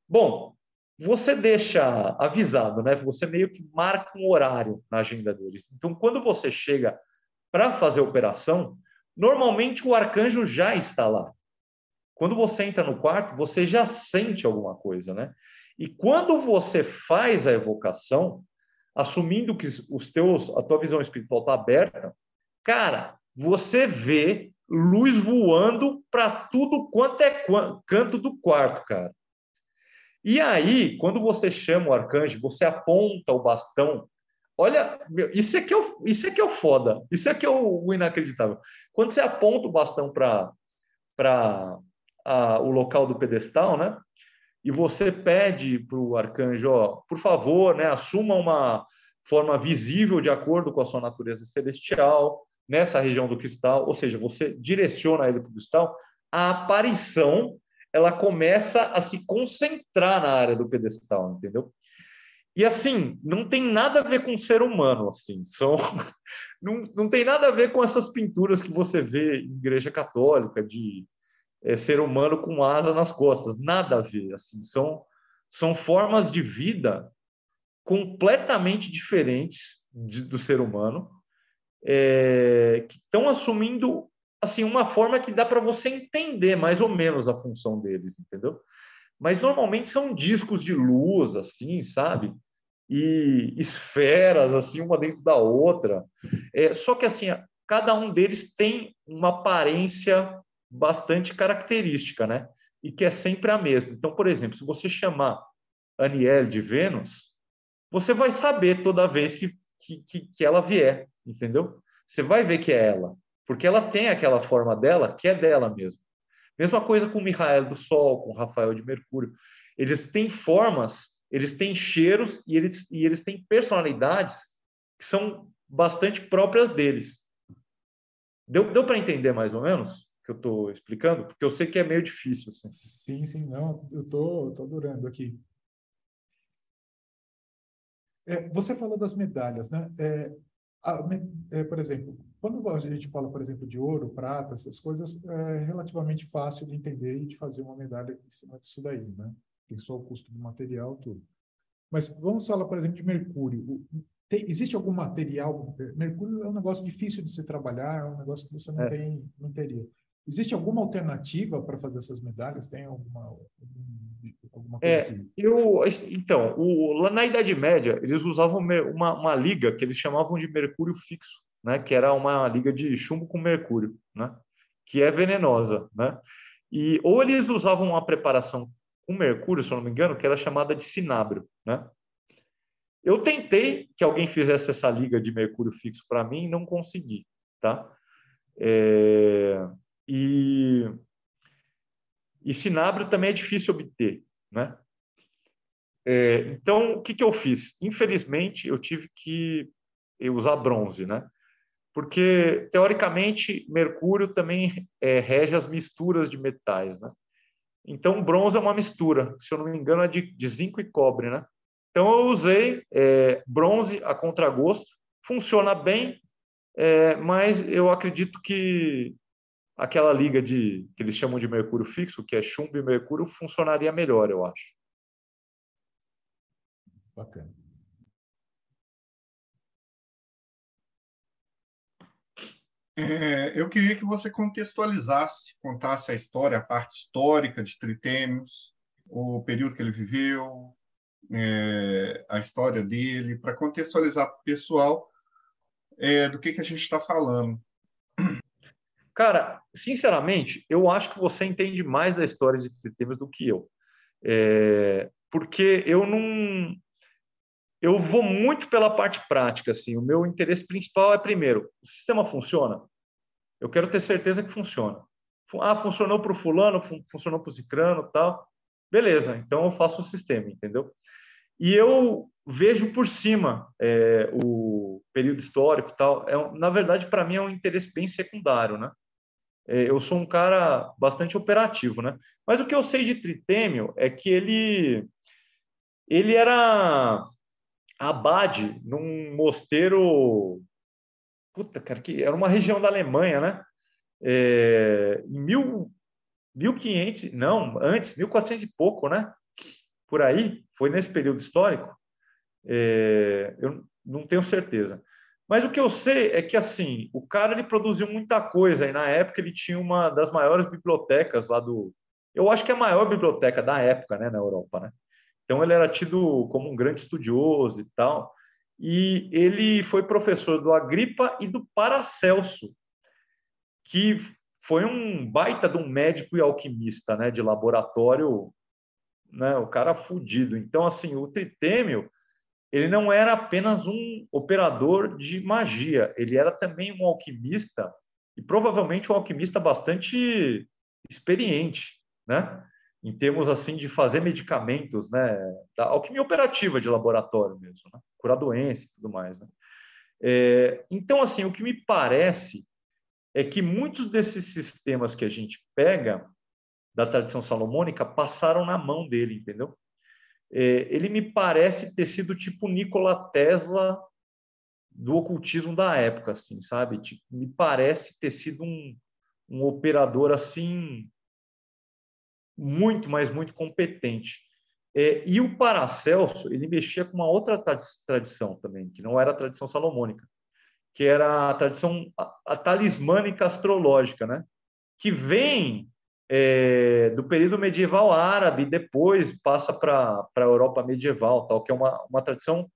Bom, você deixa avisado, né? Você meio que marca um horário na agenda deles. Então, quando você chega para fazer a operação, normalmente o arcanjo já está lá. Quando você entra no quarto, você já sente alguma coisa, né? E quando você faz a evocação, assumindo que os teus, a tua visão espiritual está aberta, cara, você vê luz voando para tudo quanto é canto do quarto, cara. E aí, quando você chama o arcanjo, você aponta o bastão. Olha, meu, isso aqui é o, isso aqui é o foda. Isso aqui é o, o inacreditável. Quando você aponta o bastão para para o local do pedestal, né? E você pede para o arcanjo, ó, por favor, né, assuma uma forma visível de acordo com a sua natureza celestial nessa região do cristal, ou seja, você direciona ele para o cristal, a aparição ela começa a se concentrar na área do pedestal, entendeu? E assim, não tem nada a ver com o ser humano, assim, são *laughs* não, não tem nada a ver com essas pinturas que você vê em igreja católica de é, ser humano com asa nas costas, nada a ver, assim, são são formas de vida completamente diferentes de, do ser humano, é, que estão assumindo assim uma forma que dá para você entender mais ou menos a função deles, entendeu? Mas normalmente são discos de luz, assim, sabe? e esferas assim uma dentro da outra. É, só que assim, cada um deles tem uma aparência bastante característica, né? E que é sempre a mesma. Então, por exemplo, se você chamar Aniel de Vênus, você vai saber toda vez que, que, que ela vier, entendeu? Você vai ver que é ela, porque ela tem aquela forma dela que é dela mesmo. Mesma coisa com o Mihael do Sol, com o Rafael de Mercúrio. Eles têm formas, eles têm cheiros e eles, e eles têm personalidades que são bastante próprias deles. Deu, deu para entender mais ou menos o que eu estou explicando? Porque eu sei que é meio difícil. Assim. Sim, sim, não, eu tô, tô adorando aqui. É, você falou das medalhas, né? É, a, é, por exemplo, quando a gente fala, por exemplo, de ouro, prata, essas coisas, é relativamente fácil de entender e de fazer uma medalha em cima disso daí, né? Tem só o custo do material, tudo. Mas vamos falar, por exemplo, de mercúrio. Tem, existe algum material? Mercúrio é um negócio difícil de se trabalhar, é um negócio que você não, é. tem, não teria. Existe alguma alternativa para fazer essas medalhas? Tem alguma, alguma coisa é, que... eu, Então, o, na Idade Média, eles usavam uma, uma liga que eles chamavam de mercúrio fixo né, que era uma liga de chumbo com mercúrio, né, que é venenosa, né? E ou eles usavam uma preparação com mercúrio, se eu não me engano, que era chamada de cinábrio, né? Eu tentei que alguém fizesse essa liga de mercúrio fixo para mim não consegui, tá? É, e, e cinábrio também é difícil obter, né? É, então, o que, que eu fiz? Infelizmente, eu tive que usar bronze, né? Porque teoricamente Mercúrio também é, rege as misturas de metais, né? Então bronze é uma mistura, se eu não me engano é de, de zinco e cobre, né? Então eu usei é, bronze a contragosto, funciona bem, é, mas eu acredito que aquela liga de que eles chamam de mercúrio fixo, que é chumbo e mercúrio, funcionaria melhor, eu acho. Bacana. É, eu queria que você contextualizasse, contasse a história, a parte histórica de Tritêmios, o período que ele viveu, é, a história dele, para contextualizar para o pessoal é, do que, que a gente está falando. Cara, sinceramente, eu acho que você entende mais da história de Tritêmios do que eu. É, porque eu não, eu vou muito pela parte prática, assim. O meu interesse principal é primeiro, o sistema funciona. Eu quero ter certeza que funciona. Ah, funcionou para o fulano, funcionou para o cicrano, tal. Beleza, então eu faço o sistema, entendeu? E eu vejo por cima é, o período histórico, tal. É, na verdade, para mim é um interesse bem secundário, né? É, eu sou um cara bastante operativo, né? Mas o que eu sei de Tritêmio é que ele ele era abade num mosteiro. Puta, cara, que era uma região da Alemanha, né? É, em mil, 1500, não, antes, 1400 e pouco, né? Por aí, foi nesse período histórico. É, eu não tenho certeza. Mas o que eu sei é que assim, o cara ele produziu muita coisa e na época ele tinha uma das maiores bibliotecas lá do, eu acho que é a maior biblioteca da época, né, na Europa, né? Então, ele era tido como um grande estudioso e tal. E ele foi professor do Agripa e do Paracelso, que foi um baita de um médico e alquimista, né, de laboratório, né, o cara fudido. Então, assim, o Tritêmio, ele não era apenas um operador de magia, ele era também um alquimista e provavelmente um alquimista bastante experiente, né? Em termos assim de fazer medicamentos, né, da alquimia operativa de laboratório mesmo, né? curar doença e tudo mais. Né? É, então, assim, o que me parece é que muitos desses sistemas que a gente pega da tradição salomônica passaram na mão dele, entendeu? É, ele me parece ter sido tipo Nikola Tesla do ocultismo da época, assim, sabe? Tipo, me parece ter sido um, um operador assim muito, mas muito competente. É, e o Paracelso, ele mexia com uma outra tradição também, que não era a tradição salomônica, que era a tradição a, talismânica astrológica, né? que vem é, do período medieval árabe, depois passa para a Europa medieval, tal, que é uma, uma tradição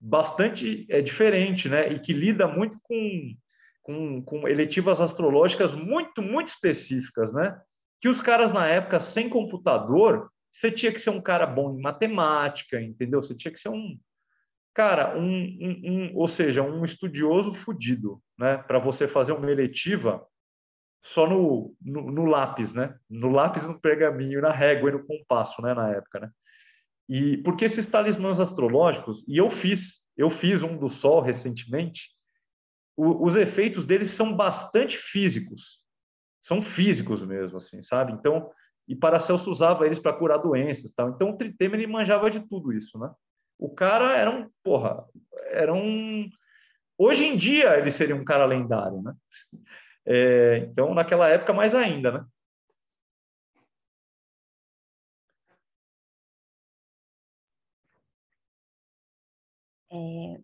bastante é, diferente, né? E que lida muito com, com, com eletivas astrológicas muito, muito específicas, né? Que os caras na época, sem computador, você tinha que ser um cara bom em matemática, entendeu? Você tinha que ser um cara, um, um, um ou seja, um estudioso fudido, né? Para você fazer uma eletiva só no, no, no, lápis, né? No lápis, no pergaminho, na régua e no compasso, né? Na época, né? E porque esses talismãs astrológicos, e eu fiz, eu fiz um do Sol recentemente, o, os efeitos deles são bastante físicos, são físicos mesmo, assim, sabe? Então, e Paracelso usava eles para curar doenças, tal. Então, o Tritemer ele manjava de tudo isso, né? O cara era um, porra, era um Hoje em dia ele seria um cara lendário, né? É, então, naquela época, mais ainda, né? É,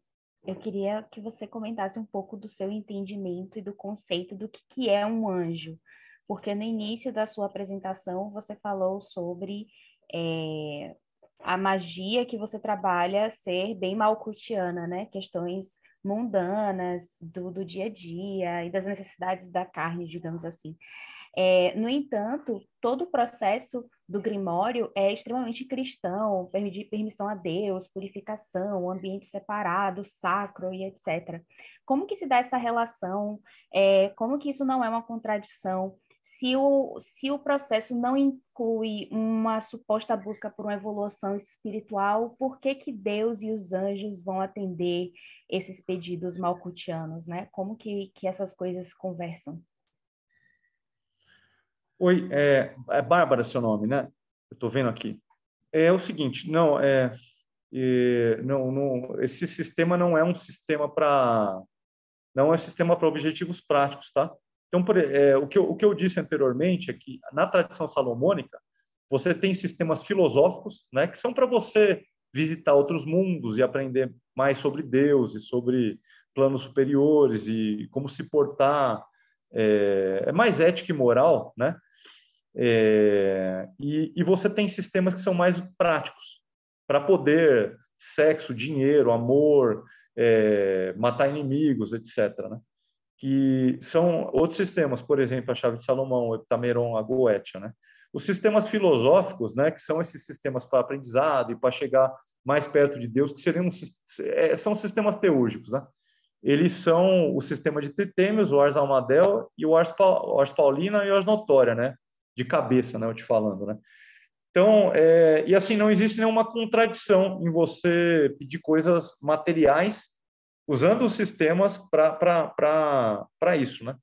eu queria que você comentasse um pouco do seu entendimento e do conceito do que, que é um anjo, porque no início da sua apresentação você falou sobre é, a magia que você trabalha ser bem malcutiana, né? Questões mundanas do, do dia a dia e das necessidades da carne, digamos assim. É, no entanto, todo o processo do Grimório é extremamente cristão, permissão a Deus, purificação, ambiente separado, sacro e etc. Como que se dá essa relação? É, como que isso não é uma contradição? Se o, se o processo não inclui uma suposta busca por uma evolução espiritual, por que, que Deus e os anjos vão atender esses pedidos malcutianos, né? Como que, que essas coisas conversam? Oi, é, é Bárbara seu nome, né? Eu estou vendo aqui. É o seguinte, não, é, é, não, não, esse sistema não é um sistema para, não é um sistema para objetivos práticos, tá? Então, por, é, o, que eu, o que eu disse anteriormente é que na tradição salomônica você tem sistemas filosóficos, né, que são para você visitar outros mundos e aprender mais sobre Deus e sobre planos superiores e como se portar é, é mais ética e moral, né? É, e, e, você tem sistemas que são mais práticos para poder sexo, dinheiro, amor, é, matar inimigos, etc. Né? Que são outros sistemas, por exemplo, a chave de Salomão, o Heptameron, a Goetia. Né? Os sistemas filosóficos, né, que são esses sistemas para aprendizado e para chegar mais perto de Deus, que seriam é, são sistemas teúrgicos, né? Eles são o sistema de Tritêmios, o Ars Almadel e o Ars Paulina e o Ars Notória, né? De cabeça, né, eu te falando, né? Então, é, e assim, não existe nenhuma contradição em você pedir coisas materiais usando os sistemas para isso, né?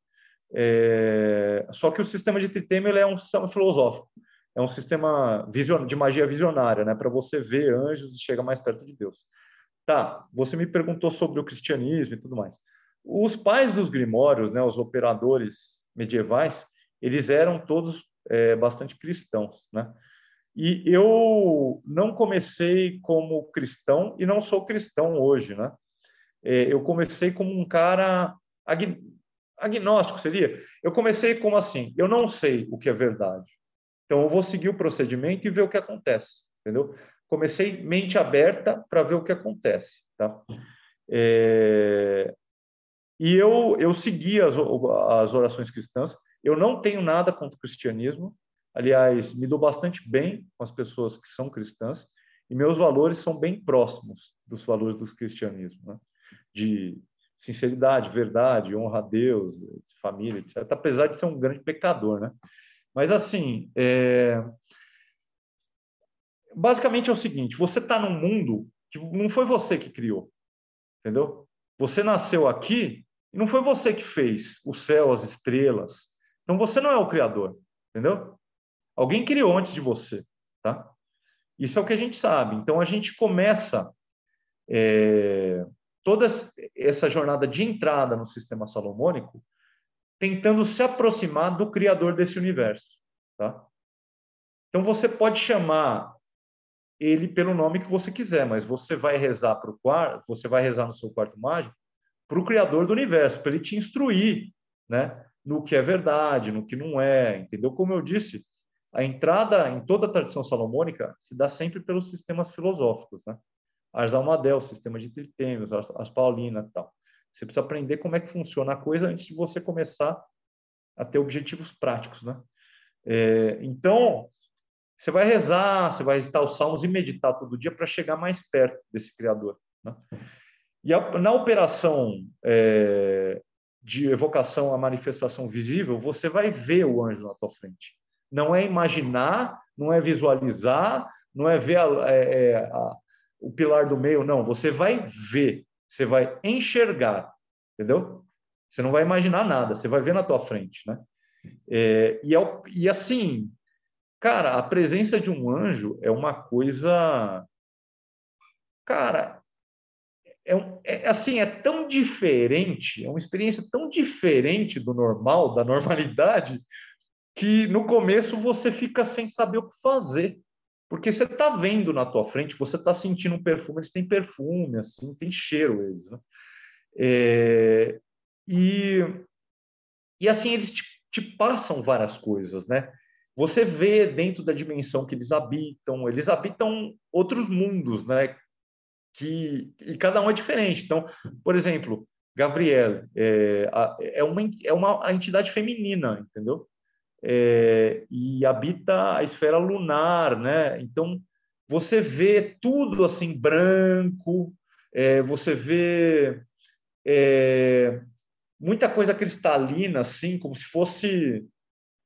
É, só que o sistema de Tritêmio é um sistema filosófico, é um sistema de magia visionária, né? Para você ver anjos e chegar mais perto de Deus. Tá, você me perguntou sobre o cristianismo e tudo mais. Os pais dos grimórios, né, os operadores medievais, eles eram todos é, bastante cristãos, né? E eu não comecei como cristão e não sou cristão hoje, né? É, eu comecei como um cara ag... agnóstico, seria? Eu comecei como assim, eu não sei o que é verdade. Então eu vou seguir o procedimento e ver o que acontece, entendeu? Comecei mente aberta para ver o que acontece, tá? É... E eu, eu segui as, as orações cristãs, eu não tenho nada contra o cristianismo. Aliás, me dou bastante bem com as pessoas que são cristãs e meus valores são bem próximos dos valores do cristianismo, né? de sinceridade, verdade, honra a Deus, família, etc. Apesar de ser um grande pecador, né? Mas assim, é... basicamente é o seguinte: você está num mundo que não foi você que criou, entendeu? Você nasceu aqui e não foi você que fez o céu, as estrelas, então você não é o criador, entendeu? Alguém criou antes de você, tá? Isso é o que a gente sabe. Então a gente começa é, toda essa jornada de entrada no sistema salomônico tentando se aproximar do criador desse universo, tá? Então você pode chamar ele pelo nome que você quiser, mas você vai rezar para o quarto, você vai rezar no seu quarto mágico para o criador do universo, para ele te instruir, né? No que é verdade, no que não é, entendeu? Como eu disse, a entrada em toda a tradição salomônica se dá sempre pelos sistemas filosóficos, né? Ars Almadel, sistema de tritêmios, as, as paulinas e tal. Você precisa aprender como é que funciona a coisa antes de você começar a ter objetivos práticos, né? É, então, você vai rezar, você vai recitar os salmos e meditar todo dia para chegar mais perto desse Criador. Né? E a, na operação é, de evocação à manifestação visível, você vai ver o anjo na tua frente. Não é imaginar, não é visualizar, não é ver a, é, é a, o pilar do meio, não. Você vai ver, você vai enxergar, entendeu? Você não vai imaginar nada, você vai ver na tua frente, né? É, e, é, e assim, cara, a presença de um anjo é uma coisa, cara, é, é, assim, é tão diferente, é uma experiência tão diferente do normal, da normalidade, que no começo você fica sem saber o que fazer. Porque você está vendo na tua frente, você está sentindo um perfume, eles têm perfume, assim, tem cheiro eles, né? É, e, e assim, eles te, te passam várias coisas, né? Você vê dentro da dimensão que eles habitam, eles habitam outros mundos, né? Que, e cada um é diferente. Então, por exemplo, Gabriel é, é, uma, é uma entidade feminina, entendeu? É, e habita a esfera lunar, né? Então, você vê tudo assim branco, é, você vê é, muita coisa cristalina, assim, como se fosse.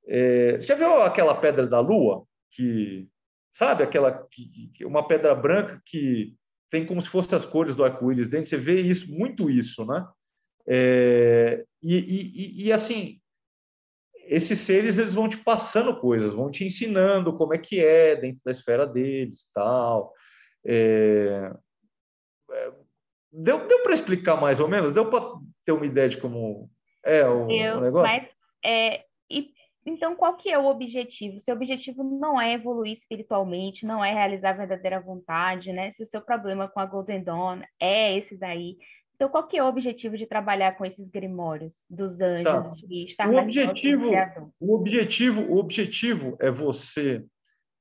É, você já viu aquela pedra da lua? Que, sabe, aquela. Que, uma pedra branca que tem como se fossem as cores do arco-íris dentro. Você vê isso, muito isso, né? É, e, e, e, assim, esses seres eles vão te passando coisas, vão te ensinando como é que é dentro da esfera deles, tal. É, é deu deu para explicar mais ou menos? Deu para ter uma ideia de como é o, Eu, o negócio? Mas, é, e, então, qual que é o objetivo? Seu objetivo não é evoluir espiritualmente, não é realizar a verdadeira vontade, né? Se o seu problema com a Golden Dawn é esse daí, então qual que é o objetivo de trabalhar com esses grimórios dos anjos, tá. de estar o mais objetivo, o objetivo, o objetivo é você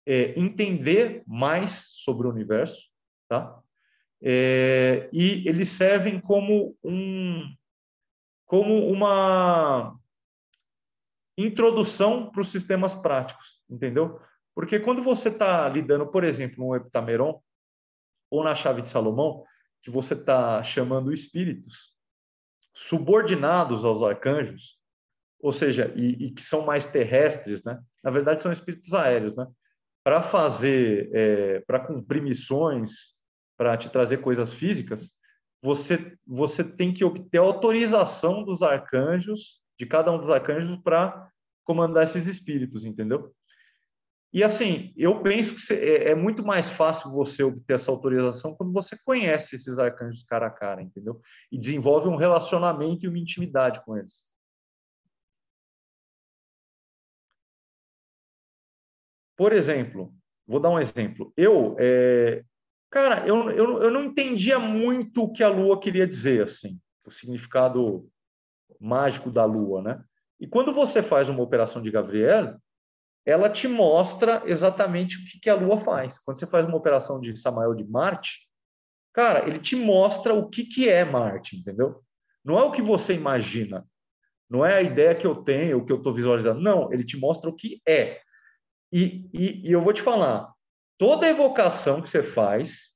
é, entender mais sobre o universo, tá? É, e eles servem como um como uma introdução para os sistemas práticos, entendeu? Porque quando você está lidando, por exemplo, no heptameron ou na chave de Salomão, que você está chamando espíritos subordinados aos arcanjos, ou seja, e, e, que são mais terrestres, né? Na verdade, são espíritos aéreos, né? Para fazer, é, para cumprir missões, para te trazer coisas físicas, você, você tem que obter autorização dos arcanjos, de cada um dos arcanjos, para comandar esses espíritos, entendeu? E assim, eu penso que é, é muito mais fácil você obter essa autorização quando você conhece esses arcanjos cara a cara, entendeu? E desenvolve um relacionamento e uma intimidade com eles. Por exemplo, vou dar um exemplo. Eu, é, Cara, eu, eu, eu não entendia muito o que a Lua queria dizer, assim, o significado mágico da Lua, né? E quando você faz uma operação de Gabriel, ela te mostra exatamente o que, que a Lua faz. Quando você faz uma operação de Samael de Marte, cara, ele te mostra o que, que é Marte, entendeu? Não é o que você imagina, não é a ideia que eu tenho, o que eu estou visualizando. Não, ele te mostra o que é. E, e, e eu vou te falar, toda evocação que você faz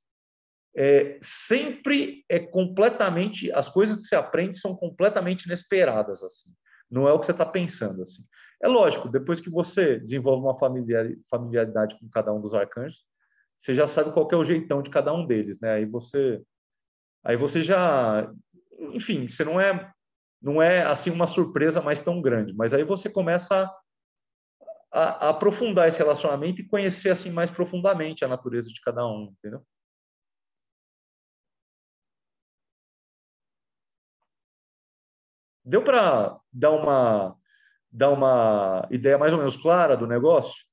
é, sempre é completamente as coisas que você aprende são completamente inesperadas assim. Não é o que você está pensando assim. É lógico depois que você desenvolve uma familiaridade com cada um dos arcanjos você já sabe qual é o jeitão de cada um deles né? Aí você aí você já enfim você não é não é assim uma surpresa mais tão grande mas aí você começa a, a aprofundar esse relacionamento e conhecer assim mais profundamente a natureza de cada um, entendeu? Deu para dar uma dar uma ideia mais ou menos clara do negócio?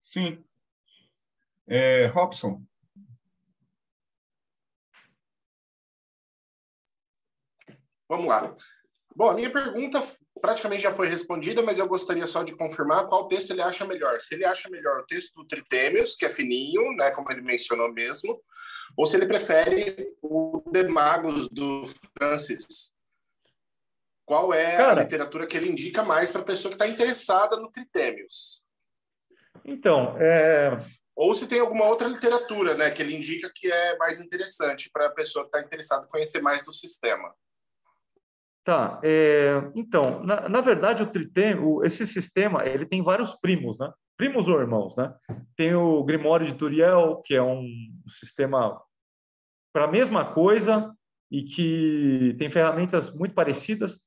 Sim. É, Robson. Vamos lá. Bom, a minha pergunta praticamente já foi respondida, mas eu gostaria só de confirmar qual texto ele acha melhor. Se ele acha melhor o texto do Tritêmios, que é fininho, né, como ele mencionou mesmo, ou se ele prefere o Demagos do Francis. Qual é Cara, a literatura que ele indica mais para a pessoa que está interessada no Tritêmios? Então, é... ou se tem alguma outra literatura, né, que ele indica que é mais interessante para a pessoa que está interessada em conhecer mais do sistema. Tá. É, então, na, na, verdade, o Tritêmio, esse sistema, ele tem vários primos, né? Primos ou irmãos, né? Tem o Grimório de Turiel, que é um sistema para a mesma coisa e que tem ferramentas muito parecidas.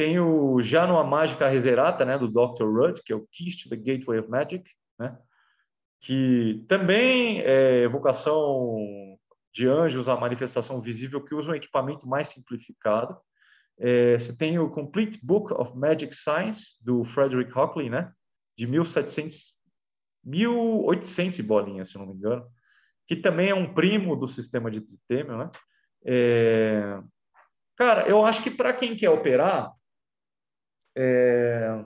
Tem o Já a Mágica Reserata, né, do Dr. Rudd, que é o Keys to the Gateway of Magic, né? Que também é evocação de anjos, a manifestação visível, que usa um equipamento mais simplificado. É, você tem o Complete Book of Magic Science, do Frederick Hockley, né? De 1700, 1800 bolinhas, se não me engano, que também é um primo do sistema de Tritêmio, né? É... Cara, eu acho que para quem quer operar, é...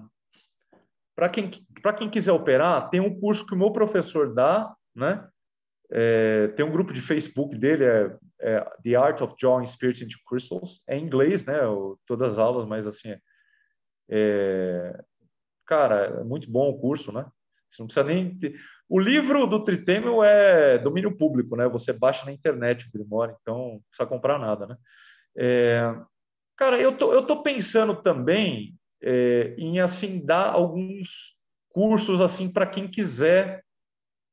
para quem, quem quiser operar, tem um curso que o meu professor dá, né? É, tem um grupo de Facebook dele, é, é, The Art of Drawing Spirits into Crystals. É em inglês, né? todas as aulas, mas assim, é, cara, é muito bom o curso, né? Você não precisa nem ter... O livro do Tritêmio é domínio público, né? Você baixa na internet o Grimório, então não precisa comprar nada, né? É, cara, eu tô, eu tô pensando também é, em assim dar alguns cursos assim para quem quiser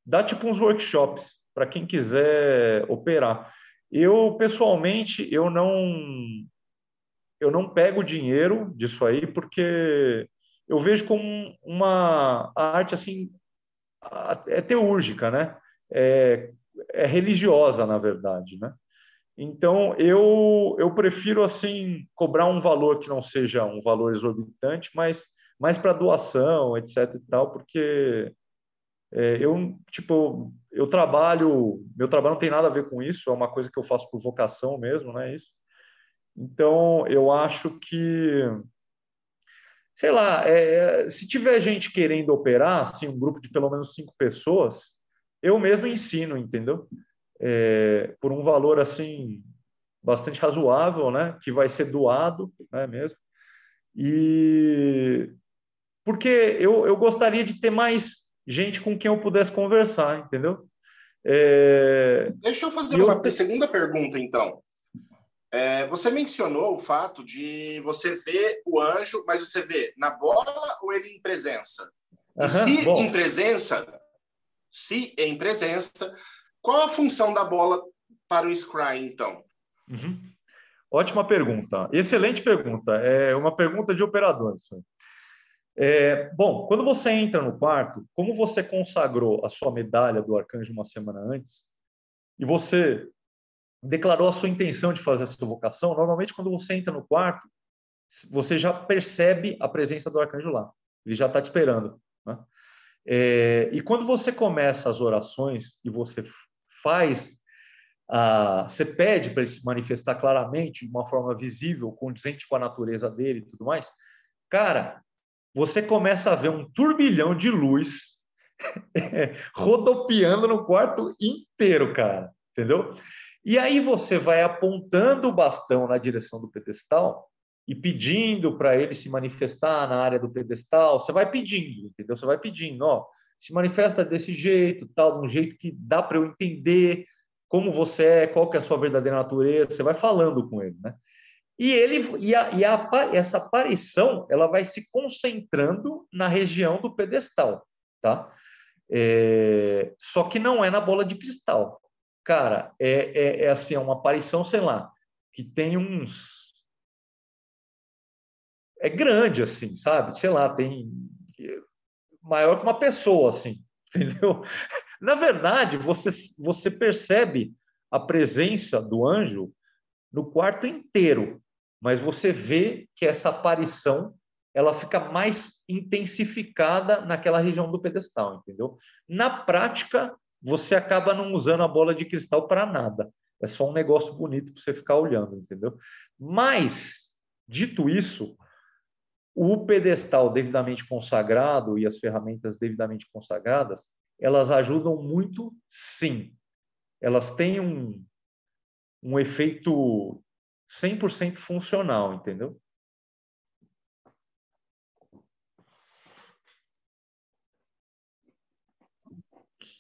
dar tipo uns workshops para quem quiser operar. Eu pessoalmente eu não eu não pego dinheiro disso aí porque eu vejo como uma arte assim é teúrgica, né? É, é religiosa na verdade, né? Então eu eu prefiro assim cobrar um valor que não seja um valor exorbitante, mas mais para doação, etc e tal, porque é, eu, tipo, eu trabalho, meu trabalho não tem nada a ver com isso, é uma coisa que eu faço por vocação mesmo, não é isso? Então, eu acho que, sei lá, é, se tiver gente querendo operar, assim, um grupo de pelo menos cinco pessoas, eu mesmo ensino, entendeu? É, por um valor, assim, bastante razoável, né? Que vai ser doado, né, mesmo? E porque eu, eu gostaria de ter mais gente com quem eu pudesse conversar, entendeu? É... Deixa eu fazer uma eu... segunda pergunta, então. É, você mencionou o fato de você ver o anjo, mas você vê na bola ou ele em presença? E se bom. em presença, se em presença, qual a função da bola para o Scry, então? Uhum. Ótima pergunta. Excelente pergunta. É uma pergunta de operador. É, bom, quando você entra no quarto, como você consagrou a sua medalha do arcanjo uma semana antes, e você declarou a sua intenção de fazer essa vocação, normalmente quando você entra no quarto, você já percebe a presença do arcanjo lá. Ele já está te esperando. Né? É, e quando você começa as orações e você faz, a, você pede para ele se manifestar claramente, de uma forma visível, condizente com a natureza dele e tudo mais, cara, você começa a ver um turbilhão de luz *laughs* rodopiando no quarto inteiro, cara, entendeu? E aí você vai apontando o bastão na direção do pedestal e pedindo para ele se manifestar na área do pedestal. Você vai pedindo, entendeu? Você vai pedindo, ó, se manifesta desse jeito, tal, de um jeito que dá para eu entender como você é, qual que é a sua verdadeira natureza. Você vai falando com ele, né? E, ele, e, a, e a, essa aparição ela vai se concentrando na região do pedestal, tá? É, só que não é na bola de cristal. Cara, é, é, é assim, é uma aparição, sei lá, que tem uns. É grande, assim, sabe? Sei lá, tem. Maior que uma pessoa, assim, *laughs* entendeu? Na verdade, você, você percebe a presença do anjo no quarto inteiro mas você vê que essa aparição ela fica mais intensificada naquela região do pedestal, entendeu? Na prática, você acaba não usando a bola de cristal para nada. É só um negócio bonito para você ficar olhando, entendeu? Mas Dito isso, o pedestal devidamente consagrado e as ferramentas devidamente consagradas, elas ajudam muito, sim. Elas têm um, um efeito 100% funcional, entendeu?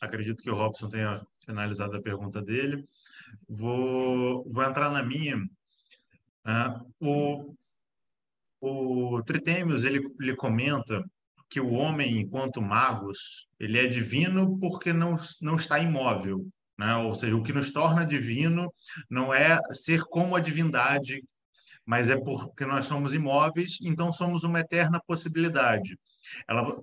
Acredito que o Robson tenha finalizado a pergunta dele. Vou, vou entrar na minha. Uh, o, o Tritêmios ele, ele comenta que o homem, enquanto magos, ele é divino porque não, não está imóvel. Né? Ou seja, o que nos torna divino não é ser como a divindade, mas é porque nós somos imóveis, então somos uma eterna possibilidade. Ela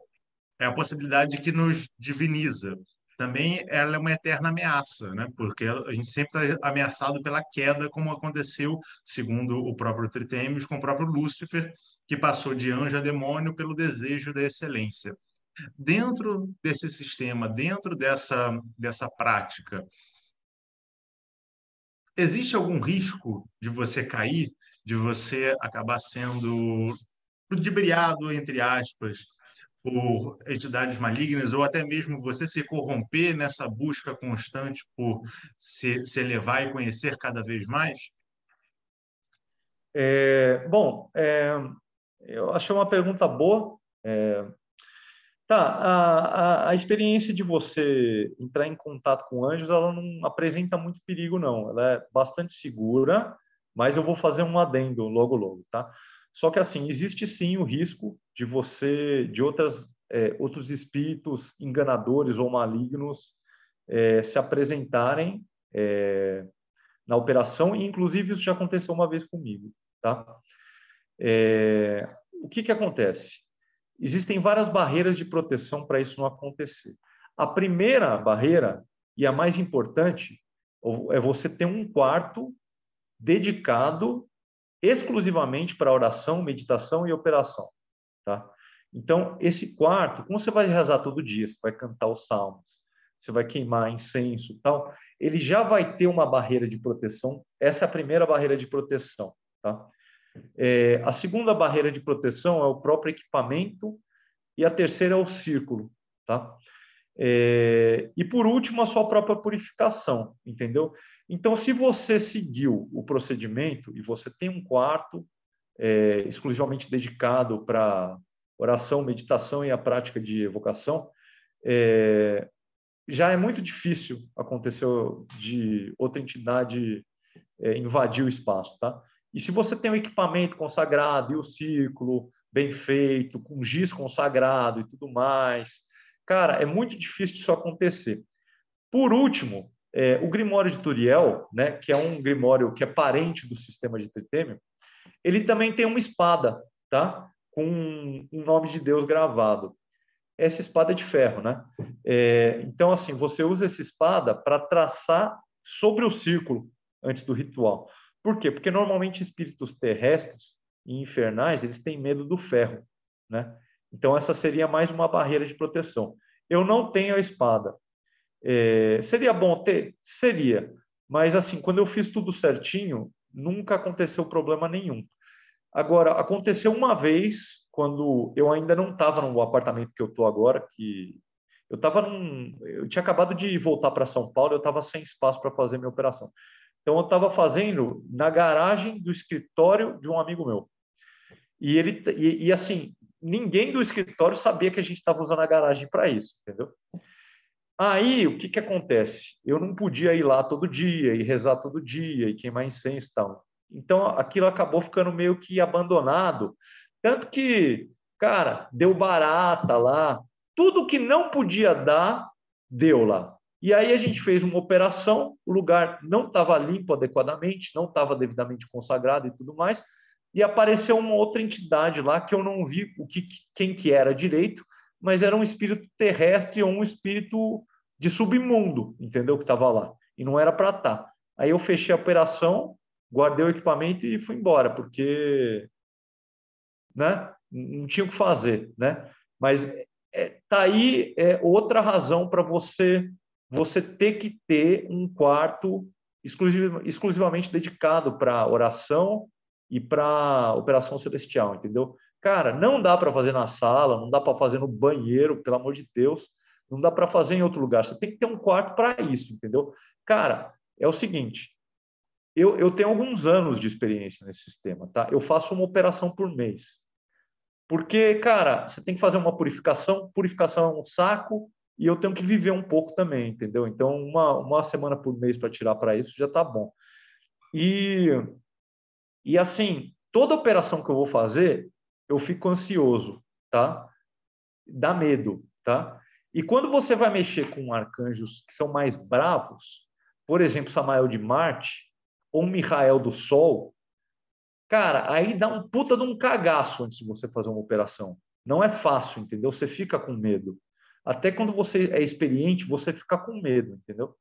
é a possibilidade que nos diviniza. Também ela é uma eterna ameaça, né? porque a gente sempre está ameaçado pela queda, como aconteceu, segundo o próprio Tritêmios, com o próprio Lúcifer, que passou de anjo a demônio pelo desejo da excelência. Dentro desse sistema, dentro dessa, dessa prática, existe algum risco de você cair, de você acabar sendo ludibriado, entre aspas, por entidades malignas, ou até mesmo você se corromper nessa busca constante por se, se elevar e conhecer cada vez mais? É, bom, é, eu achei uma pergunta boa. É, Tá, a, a, a, experiência de você entrar em contato com anjos, ela não apresenta muito perigo, não. Ela é bastante segura, mas eu vou fazer um adendo logo, logo, tá? Só que, assim, existe sim o risco de você, de outras, é, outros espíritos enganadores ou malignos é, se apresentarem é, na operação, e inclusive isso já aconteceu uma vez comigo, tá? É, o que que acontece? Existem várias barreiras de proteção para isso não acontecer. A primeira barreira, e a mais importante, é você ter um quarto dedicado exclusivamente para oração, meditação e operação. Tá? Então, esse quarto, como você vai rezar todo dia, você vai cantar os salmos, você vai queimar incenso tal, ele já vai ter uma barreira de proteção. Essa é a primeira barreira de proteção. Tá? É, a segunda barreira de proteção é o próprio equipamento e a terceira é o círculo, tá? É, e por último, a sua própria purificação, entendeu? Então, se você seguiu o procedimento e você tem um quarto é, exclusivamente dedicado para oração, meditação e a prática de evocação, é, já é muito difícil acontecer de outra entidade é, invadir o espaço, tá? E se você tem o equipamento consagrado e o círculo bem feito, com giz consagrado e tudo mais, cara, é muito difícil isso acontecer. Por último, é, o Grimório de Turiel, né, que é um Grimório que é parente do sistema de Tritêmio, ele também tem uma espada, tá? Com um nome de Deus gravado. Essa espada é de ferro, né? É, então, assim, você usa essa espada para traçar sobre o círculo antes do ritual. Por quê? Porque normalmente espíritos terrestres e infernais, eles têm medo do ferro, né? Então essa seria mais uma barreira de proteção. Eu não tenho a espada. É, seria bom ter? Seria. Mas assim, quando eu fiz tudo certinho, nunca aconteceu problema nenhum. Agora, aconteceu uma vez, quando eu ainda não estava no apartamento que eu estou agora, que eu estava num. Eu tinha acabado de voltar para São Paulo, eu estava sem espaço para fazer minha operação. Então, eu estava fazendo na garagem do escritório de um amigo meu. E ele e, e assim, ninguém do escritório sabia que a gente estava usando a garagem para isso, entendeu? Aí, o que, que acontece? Eu não podia ir lá todo dia e rezar todo dia e queimar incenso e tal. Então, aquilo acabou ficando meio que abandonado. Tanto que, cara, deu barata lá. Tudo que não podia dar, deu lá. E aí a gente fez uma operação, o lugar não estava limpo adequadamente, não estava devidamente consagrado e tudo mais, e apareceu uma outra entidade lá que eu não vi o que quem que era direito, mas era um espírito terrestre ou um espírito de submundo, entendeu? Que estava lá. E não era para estar. Tá. Aí eu fechei a operação, guardei o equipamento e fui embora, porque né, não tinha o que fazer. Né? Mas é, tá aí é, outra razão para você você ter que ter um quarto exclusiv, exclusivamente dedicado para oração, e para operação celestial, entendeu? Cara, não dá para fazer na sala, não dá para fazer no banheiro, pelo amor de Deus, não dá para fazer em outro lugar. Você tem que ter um quarto para isso, entendeu? Cara, é o seguinte, eu, eu tenho alguns anos de experiência nesse sistema, tá? Eu faço uma operação por mês. Porque, cara, você tem que fazer uma purificação, purificação é um saco, e eu tenho que viver um pouco também, entendeu? Então, uma, uma semana por mês para tirar para isso já tá bom. E, e assim, toda operação que eu vou fazer, eu fico ansioso, tá? Dá medo, tá? E quando você vai mexer com arcanjos que são mais bravos, por exemplo, Samael de Marte ou Michael do Sol, cara, aí dá um puta de um cagaço antes de você fazer uma operação. Não é fácil, entendeu? Você fica com medo. Até quando você é experiente, você fica com medo, entendeu?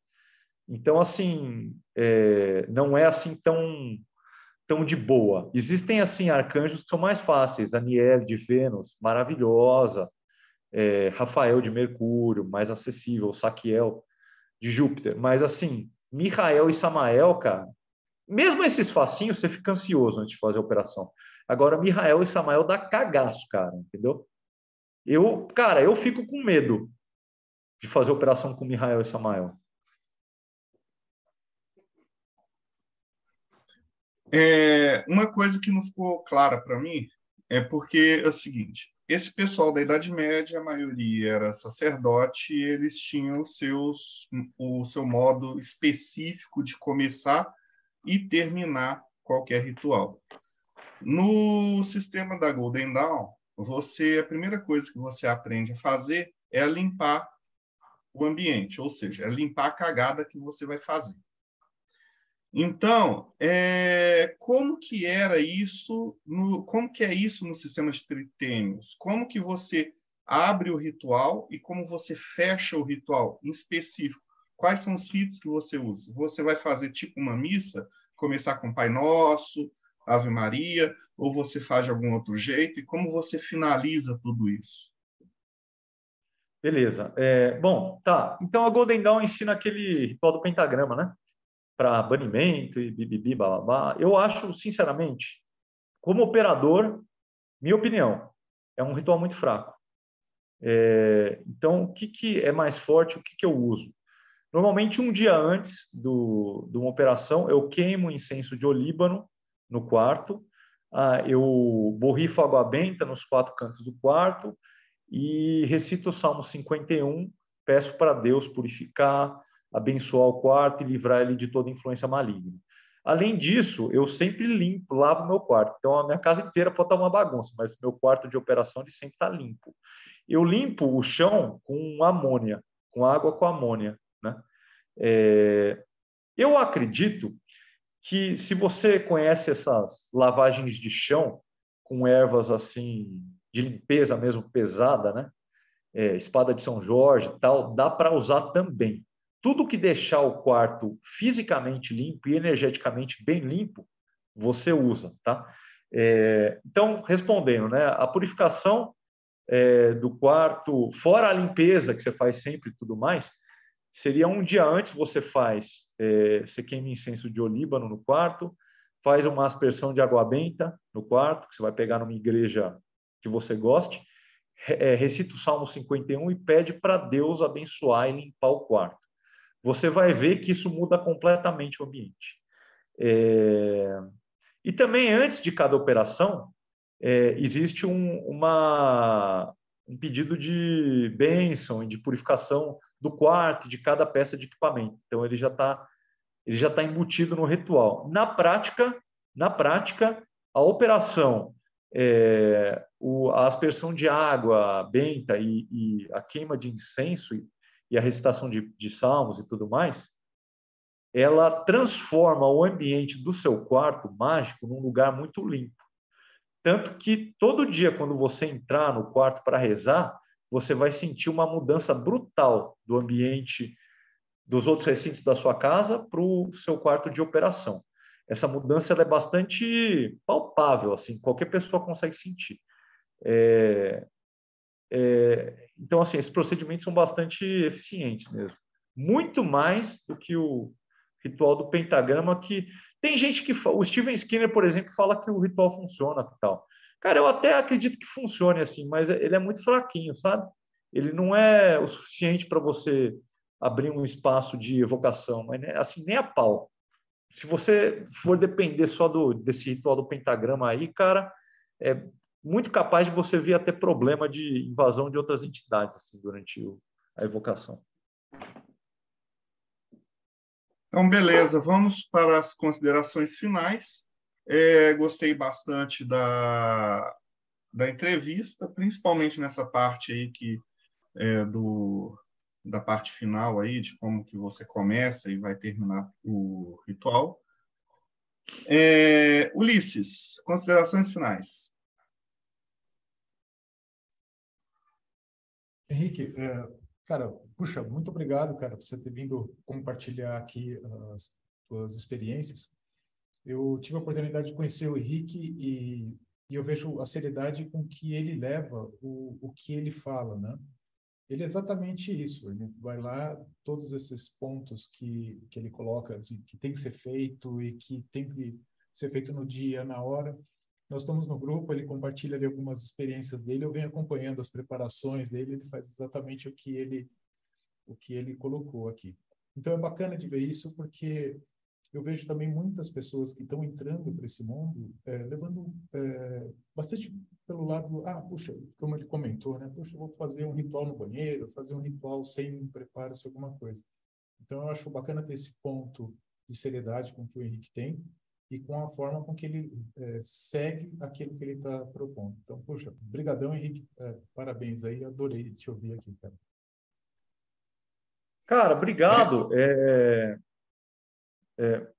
Então, assim, é, não é assim tão, tão de boa. Existem, assim, arcanjos que são mais fáceis. Aniel de Vênus, maravilhosa. É, Rafael de Mercúrio, mais acessível. Saquiel de Júpiter. Mas, assim, Michael e Samael, cara, mesmo esses facinhos, você fica ansioso antes de fazer a operação. Agora, Michael e Samael dá cagaço, cara, entendeu? Eu, cara, eu fico com medo de fazer operação com Mihael e Samael. É, uma coisa que não ficou clara para mim é porque é o seguinte: esse pessoal da Idade Média, a maioria era sacerdote, e eles tinham seus, o seu modo específico de começar e terminar qualquer ritual. No sistema da Golden Dawn, você a primeira coisa que você aprende a fazer é limpar o ambiente, ou seja, é limpar a cagada que você vai fazer. Então, é, como que era isso, no, como que é isso no sistema de tritêmios? Como que você abre o ritual e como você fecha o ritual em específico? Quais são os ritos que você usa? Você vai fazer tipo uma missa, começar com Pai Nosso, Ave Maria, ou você faz de algum outro jeito? E como você finaliza tudo isso? Beleza. É, bom, tá. Então a Golden Dawn ensina aquele ritual do pentagrama, né? Para banimento e bibibi, babá. Eu acho, sinceramente, como operador, minha opinião, é um ritual muito fraco. É, então, o que, que é mais forte, o que, que eu uso? Normalmente, um dia antes do, de uma operação, eu queimo incenso de olíbano no quarto, ah, eu borrifo água benta nos quatro cantos do quarto e recito o Salmo 51, peço para Deus purificar, abençoar o quarto e livrar ele de toda influência maligna. Além disso, eu sempre limpo, lavo meu quarto. Então, a minha casa inteira pode estar uma bagunça, mas meu quarto de operação ele sempre está limpo. Eu limpo o chão com amônia, com água com amônia. Né? É... Eu acredito que se você conhece essas lavagens de chão com ervas assim de limpeza mesmo pesada, né? É, espada de São Jorge tal, dá para usar também. Tudo que deixar o quarto fisicamente limpo e energeticamente bem limpo, você usa, tá? É, então, respondendo, né? A purificação é, do quarto, fora a limpeza que você faz sempre e tudo mais, seria um dia antes você faz, é, você queima incenso de olíbano no quarto, faz uma aspersão de água benta no quarto, que você vai pegar numa igreja que você goste, é, recita o Salmo 51 e pede para Deus abençoar e limpar o quarto. Você vai ver que isso muda completamente o ambiente. É... E também, antes de cada operação, é, existe um, uma, um pedido de bênção e de purificação do quarto, de cada peça de equipamento. Então, ele já está está embutido no ritual. Na prática, na prática, a operação é, o, a aspersão de água benta e, e a queima de incenso e a recitação de, de salmos e tudo mais, ela transforma o ambiente do seu quarto mágico num lugar muito limpo. Tanto que todo dia, quando você entrar no quarto para rezar, você vai sentir uma mudança brutal do ambiente dos outros recintos da sua casa para o seu quarto de operação essa mudança é bastante palpável, assim, qualquer pessoa consegue sentir. É, é, então, assim, esses procedimentos são bastante eficientes mesmo. Muito mais do que o ritual do pentagrama, que Tem gente que o Steven Skinner, por exemplo, fala que o ritual funciona tal. Cara, eu até acredito que funcione assim, mas ele é muito fraquinho, sabe? Ele não é o suficiente para você abrir um espaço de evocação, mas né, assim nem a pau. Se você for depender só do desse ritual do pentagrama aí, cara, é muito capaz de você vir até problema de invasão de outras entidades assim durante a evocação. Então, beleza, vamos para as considerações finais. É, gostei bastante da, da entrevista, principalmente nessa parte aí que é, do, da parte final aí, de como que você começa e vai terminar o ritual. É, Ulisses, considerações finais. Henrique, é, cara, puxa, muito obrigado, cara, por você ter vindo compartilhar aqui as suas experiências. Eu tive a oportunidade de conhecer o Henrique e, e eu vejo a seriedade com que ele leva o, o que ele fala, né? Ele é exatamente isso. Ele vai lá, todos esses pontos que, que ele coloca, de, que tem que ser feito e que tem que ser feito no dia, na hora. Nós estamos no grupo, ele compartilha ali algumas experiências dele, eu venho acompanhando as preparações dele, ele faz exatamente o que ele o que ele colocou aqui. Então é bacana de ver isso porque eu vejo também muitas pessoas que estão entrando para esse mundo é, levando é, bastante pelo lado, ah, puxa, como ele comentou, né? Puxa, vou fazer um ritual no banheiro, fazer um ritual sem preparo-se alguma coisa. Então eu acho bacana ter esse ponto de seriedade com que o Henrique tem e com a forma com que ele é, segue aquilo que ele está propondo. Então, puxa, brigadão, Henrique, é, parabéns aí, adorei te ouvir aqui, cara. Cara, obrigado. É, é,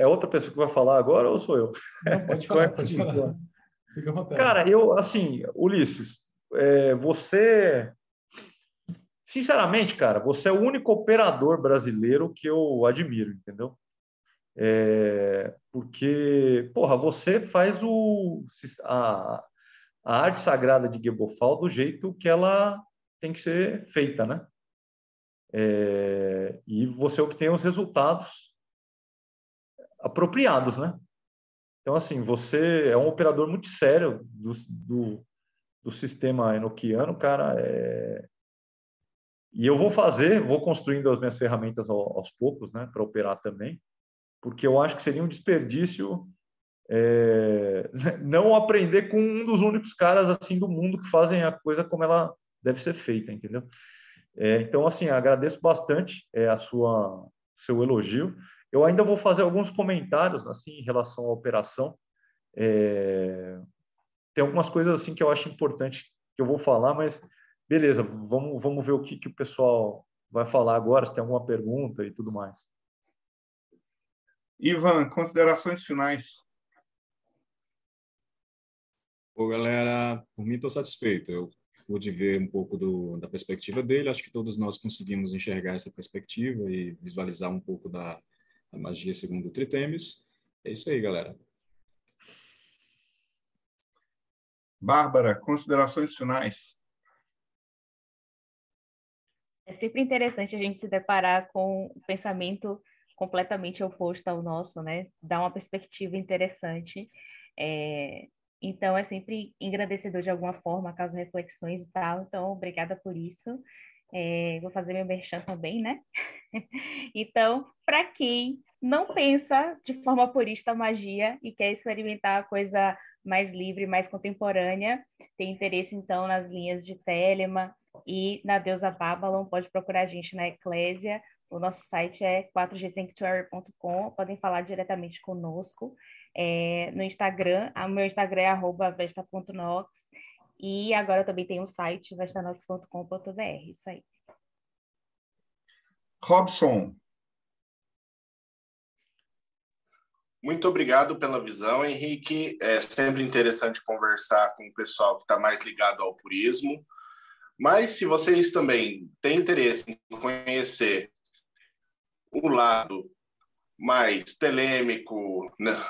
é outra pessoa que vai falar agora ou sou eu? Não, pode falar, pode falar. Fica à vontade. Cara, eu, assim, Ulisses, é, você. Sinceramente, cara, você é o único operador brasileiro que eu admiro, entendeu? É, porque, porra, você faz o, a, a arte sagrada de Gebofal do jeito que ela tem que ser feita, né? É, e você obtém os resultados apropriados, né? Então, assim, você é um operador muito sério do, do, do sistema enoquiano, cara. É... E eu vou fazer, vou construindo as minhas ferramentas aos poucos, né, para operar também, porque eu acho que seria um desperdício é... *laughs* não aprender com um dos únicos caras assim do mundo que fazem a coisa como ela deve ser feita, entendeu? É, então, assim, agradeço bastante é, a sua seu elogio. Eu ainda vou fazer alguns comentários assim em relação à operação. É... Tem algumas coisas assim que eu acho importante que eu vou falar, mas beleza, vamos, vamos ver o que, que o pessoal vai falar agora, se tem alguma pergunta e tudo mais. Ivan, considerações finais. Bom, galera, por mim estou satisfeito. Eu pude ver um pouco do, da perspectiva dele. Acho que todos nós conseguimos enxergar essa perspectiva e visualizar um pouco da, a magia segundo Tritêmios. É isso aí, galera. Bárbara, considerações finais. É sempre interessante a gente se deparar com o pensamento completamente oposto ao nosso, né? Dá uma perspectiva interessante. É... Então, é sempre engrandecedor de alguma forma, causar reflexões e tal. Então, obrigada por isso. É, vou fazer meu merchan também, né? *laughs* então, para quem não pensa de forma purista a magia e quer experimentar a coisa mais livre, mais contemporânea, tem interesse então nas linhas de Telema e na deusa Babylon, pode procurar a gente na Eclésia. O nosso site é 4gsanctuary.com, podem falar diretamente conosco. É, no Instagram, o meu Instagram é vesta.nox e agora também tem um site, vestanox.com.br. Isso aí. Robson. Muito obrigado pela visão, Henrique. É sempre interessante conversar com o pessoal que está mais ligado ao purismo. Mas se vocês também têm interesse em conhecer o lado mais telêmico né,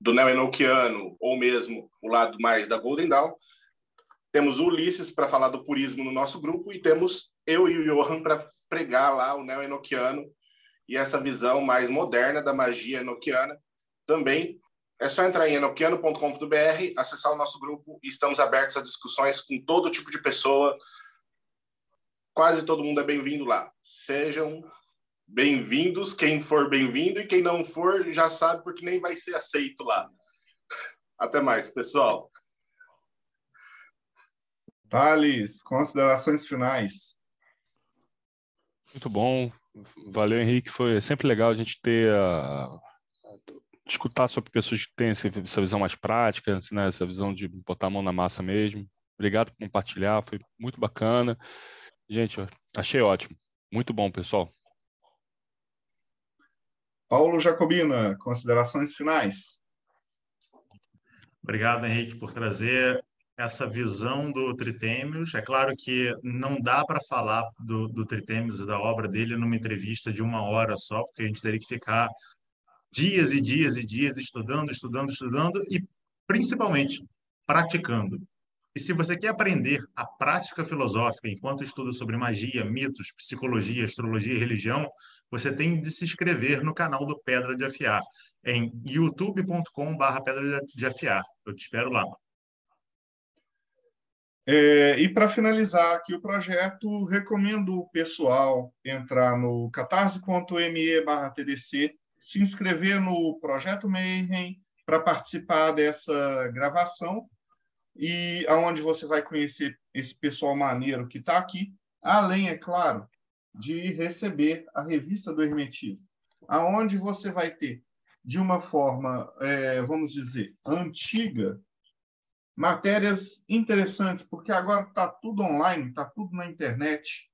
do neo-enoquiano, ou mesmo o lado mais da Golden Dawn, temos o Ulisses para falar do purismo no nosso grupo e temos eu e o Johan para pregar lá o neo-enoquiano e essa visão mais moderna da magia enoquiana. Também é só entrar em enoquiano.com.br, acessar o nosso grupo e estamos abertos a discussões com todo tipo de pessoa. Quase todo mundo é bem-vindo lá. Sejam bem-vindos, quem for bem-vindo, e quem não for já sabe porque nem vai ser aceito lá. *laughs* Até mais, pessoal. Thales, considerações finais. Muito bom. Valeu, Henrique. Foi sempre legal a gente ter a, escutar sobre pessoas que têm essa visão mais prática, né? essa visão de botar a mão na massa mesmo. Obrigado por compartilhar, foi muito bacana. Gente, achei ótimo. Muito bom, pessoal. Paulo Jacobina, considerações finais. Obrigado, Henrique, por trazer essa visão do Tritêmios. É claro que não dá para falar do, do Tritêmios e da obra dele numa entrevista de uma hora só, porque a gente teria que ficar dias e dias e dias estudando, estudando, estudando e, principalmente, praticando. E se você quer aprender a prática filosófica enquanto estuda sobre magia, mitos, psicologia, astrologia e religião, você tem de se inscrever no canal do Pedra de Afiar, em youtube.com.br Pedra de Afiar. Eu te espero lá. É, e para finalizar aqui o projeto, recomendo o pessoal entrar no catarse.me TDC, se inscrever no Projeto Mayhem para participar dessa gravação e aonde você vai conhecer esse pessoal maneiro que está aqui, além, é claro, de receber a revista do Hermetismo, aonde você vai ter, de uma forma, é, vamos dizer, antiga, matérias interessantes, porque agora está tudo online, está tudo na internet.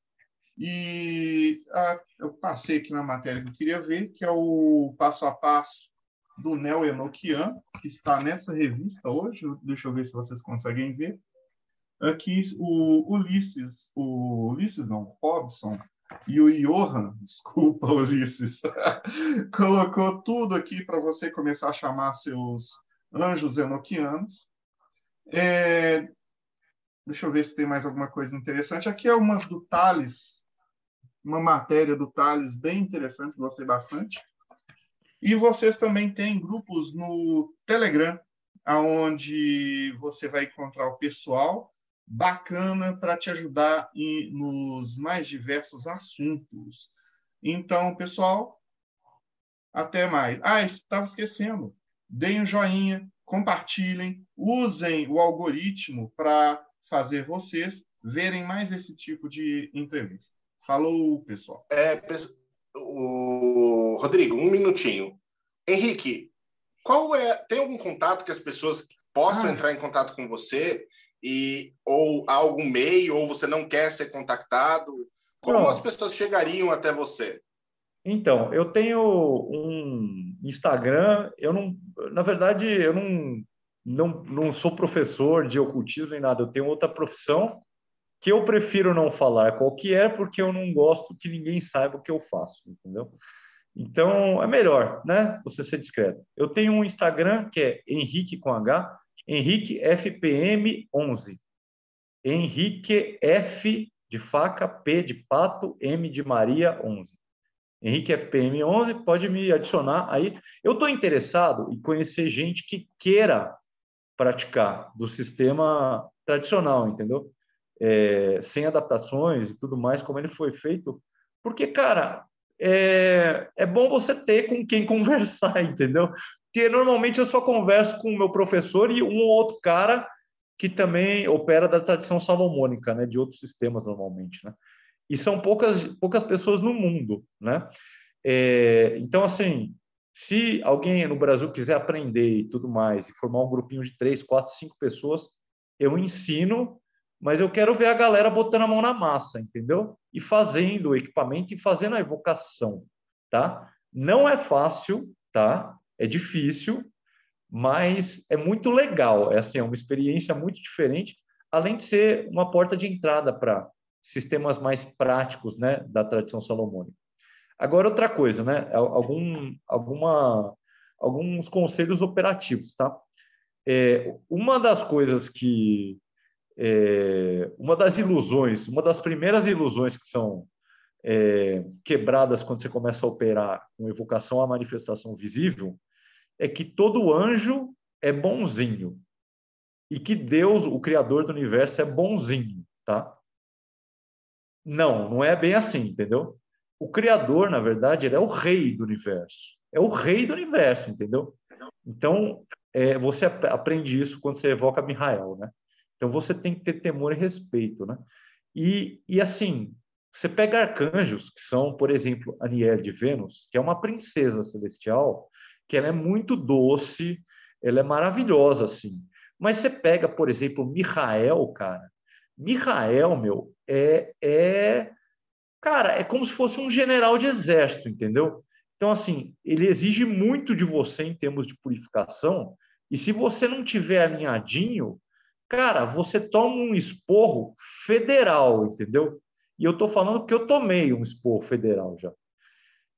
E ah, eu passei aqui na matéria que eu queria ver, que é o passo a passo do Neo Enochian, que está nessa revista hoje. Deixa eu ver se vocês conseguem ver. Aqui o Ulisses, o Ulisses não, Robson e o Johan, *laughs* desculpa, Ulisses, *laughs* colocou tudo aqui para você começar a chamar seus anjos enoquianos. É, deixa eu ver se tem mais alguma coisa interessante. Aqui é uma do Thales, uma matéria do Thales bem interessante, gostei bastante. E vocês também têm grupos no Telegram, onde você vai encontrar o pessoal bacana para te ajudar em, nos mais diversos assuntos. Então, pessoal, até mais. Ah, estava esquecendo. Deem um joinha, compartilhem, usem o algoritmo para fazer vocês verem mais esse tipo de entrevista. Falou, pessoal. É, o Rodrigo, um minutinho. Henrique, qual é? Tem algum contato que as pessoas possam ah. entrar em contato com você e ou algum meio ou você não quer ser contactado? Como não. as pessoas chegariam até você? Então, eu tenho um Instagram. Eu não, na verdade, eu não não, não sou professor de ocultismo nem nada. Eu tenho outra profissão que eu prefiro não falar qual que é, porque eu não gosto que ninguém saiba o que eu faço, entendeu? Então, é melhor, né? Você ser discreto. Eu tenho um Instagram que é Henrique com H, Henrique FPM 11. Henrique F de faca, P de pato, M de Maria 11. Henrique FPM 11, pode me adicionar aí. Eu estou interessado em conhecer gente que queira praticar do sistema tradicional, entendeu? É, sem adaptações e tudo mais, como ele foi feito, porque, cara, é, é bom você ter com quem *laughs* conversar, entendeu? Porque normalmente eu só converso com o meu professor e um ou outro cara que também opera da tradição salomônica, né, de outros sistemas normalmente, né? E são poucas poucas pessoas no mundo, né? É, então, assim, se alguém no Brasil quiser aprender e tudo mais, e formar um grupinho de três, quatro, cinco pessoas, eu ensino mas eu quero ver a galera botando a mão na massa, entendeu? E fazendo o equipamento e fazendo a evocação, tá? Não é fácil, tá? É difícil, mas é muito legal. É assim, é uma experiência muito diferente, além de ser uma porta de entrada para sistemas mais práticos, né, da tradição salomônica. Agora outra coisa, né? Algum, alguma, alguns conselhos operativos, tá? É, uma das coisas que é, uma das ilusões, uma das primeiras ilusões que são é, quebradas quando você começa a operar com evocação à manifestação visível é que todo anjo é bonzinho e que Deus, o Criador do universo, é bonzinho, tá? Não, não é bem assim, entendeu? O Criador, na verdade, ele é o rei do universo. É o rei do universo, entendeu? Então, é, você aprende isso quando você evoca Mihael, né? Então, você tem que ter temor e respeito, né? E, e assim, você pega arcanjos, que são, por exemplo, Aniel de Vênus, que é uma princesa celestial, que ela é muito doce, ela é maravilhosa, assim. Mas você pega, por exemplo, Mihael, cara. Mihael, meu, é, é. Cara, é como se fosse um general de exército, entendeu? Então, assim, ele exige muito de você em termos de purificação. E se você não tiver alinhadinho, cara, você toma um esporro federal, entendeu? E eu estou falando porque eu tomei um esporro federal já.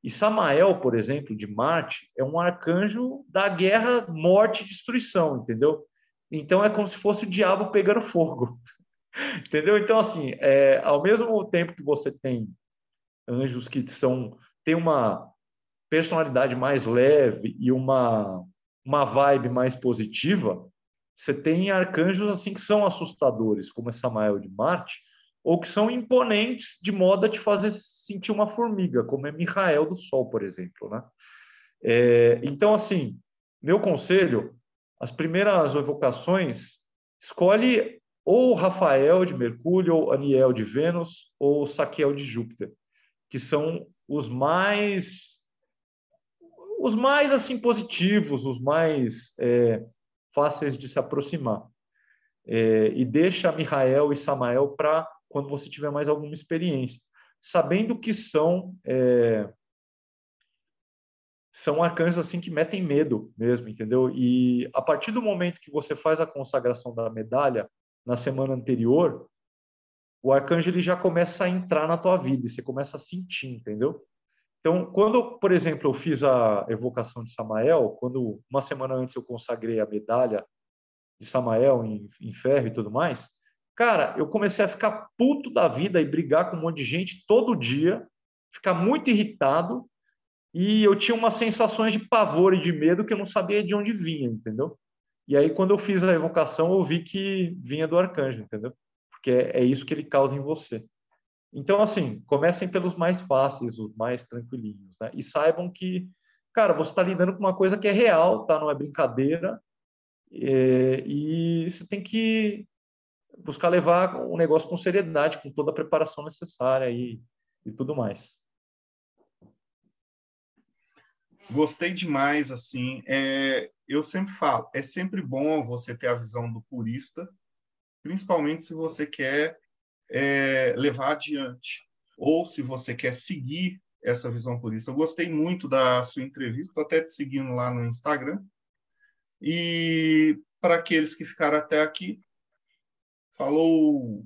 E Samael, por exemplo, de Marte, é um arcanjo da guerra, morte e destruição, entendeu? Então é como se fosse o diabo pegando fogo. *laughs* entendeu? Então, assim, é, ao mesmo tempo que você tem anjos que são têm uma personalidade mais leve e uma, uma vibe mais positiva, você tem arcanjos assim que são assustadores, como é Samael de Marte, ou que são imponentes de modo a te fazer sentir uma formiga, como é Michael do Sol, por exemplo. Né? É, então, assim, meu conselho, as primeiras evocações, escolhe ou Rafael de Mercúrio, ou Aniel de Vênus, ou Saquiel de Júpiter, que são os mais os mais assim positivos, os mais é, fáceis de se aproximar. É, e deixa Michael e Samael para quando você tiver mais alguma experiência, sabendo que são é, são arcanjos assim que metem medo mesmo, entendeu? E a partir do momento que você faz a consagração da medalha na semana anterior, o arcanjo ele já começa a entrar na tua vida e você começa a sentir, entendeu? Então, quando, por exemplo, eu fiz a evocação de Samael, quando uma semana antes eu consagrei a medalha de Samael em, em ferro e tudo mais, Cara, eu comecei a ficar puto da vida e brigar com um monte de gente todo dia, ficar muito irritado, e eu tinha umas sensações de pavor e de medo que eu não sabia de onde vinha, entendeu? E aí, quando eu fiz a evocação, eu vi que vinha do arcanjo, entendeu? Porque é, é isso que ele causa em você. Então, assim, comecem pelos mais fáceis, os mais tranquilinhos, né? E saibam que, cara, você está lidando com uma coisa que é real, tá? Não é brincadeira. É, e você tem que buscar levar o negócio com seriedade, com toda a preparação necessária e, e tudo mais. Gostei demais, assim. É, eu sempre falo, é sempre bom você ter a visão do purista, principalmente se você quer é, levar adiante ou se você quer seguir essa visão purista. Eu gostei muito da sua entrevista, estou até te seguindo lá no Instagram. E para aqueles que ficaram até aqui, Falou!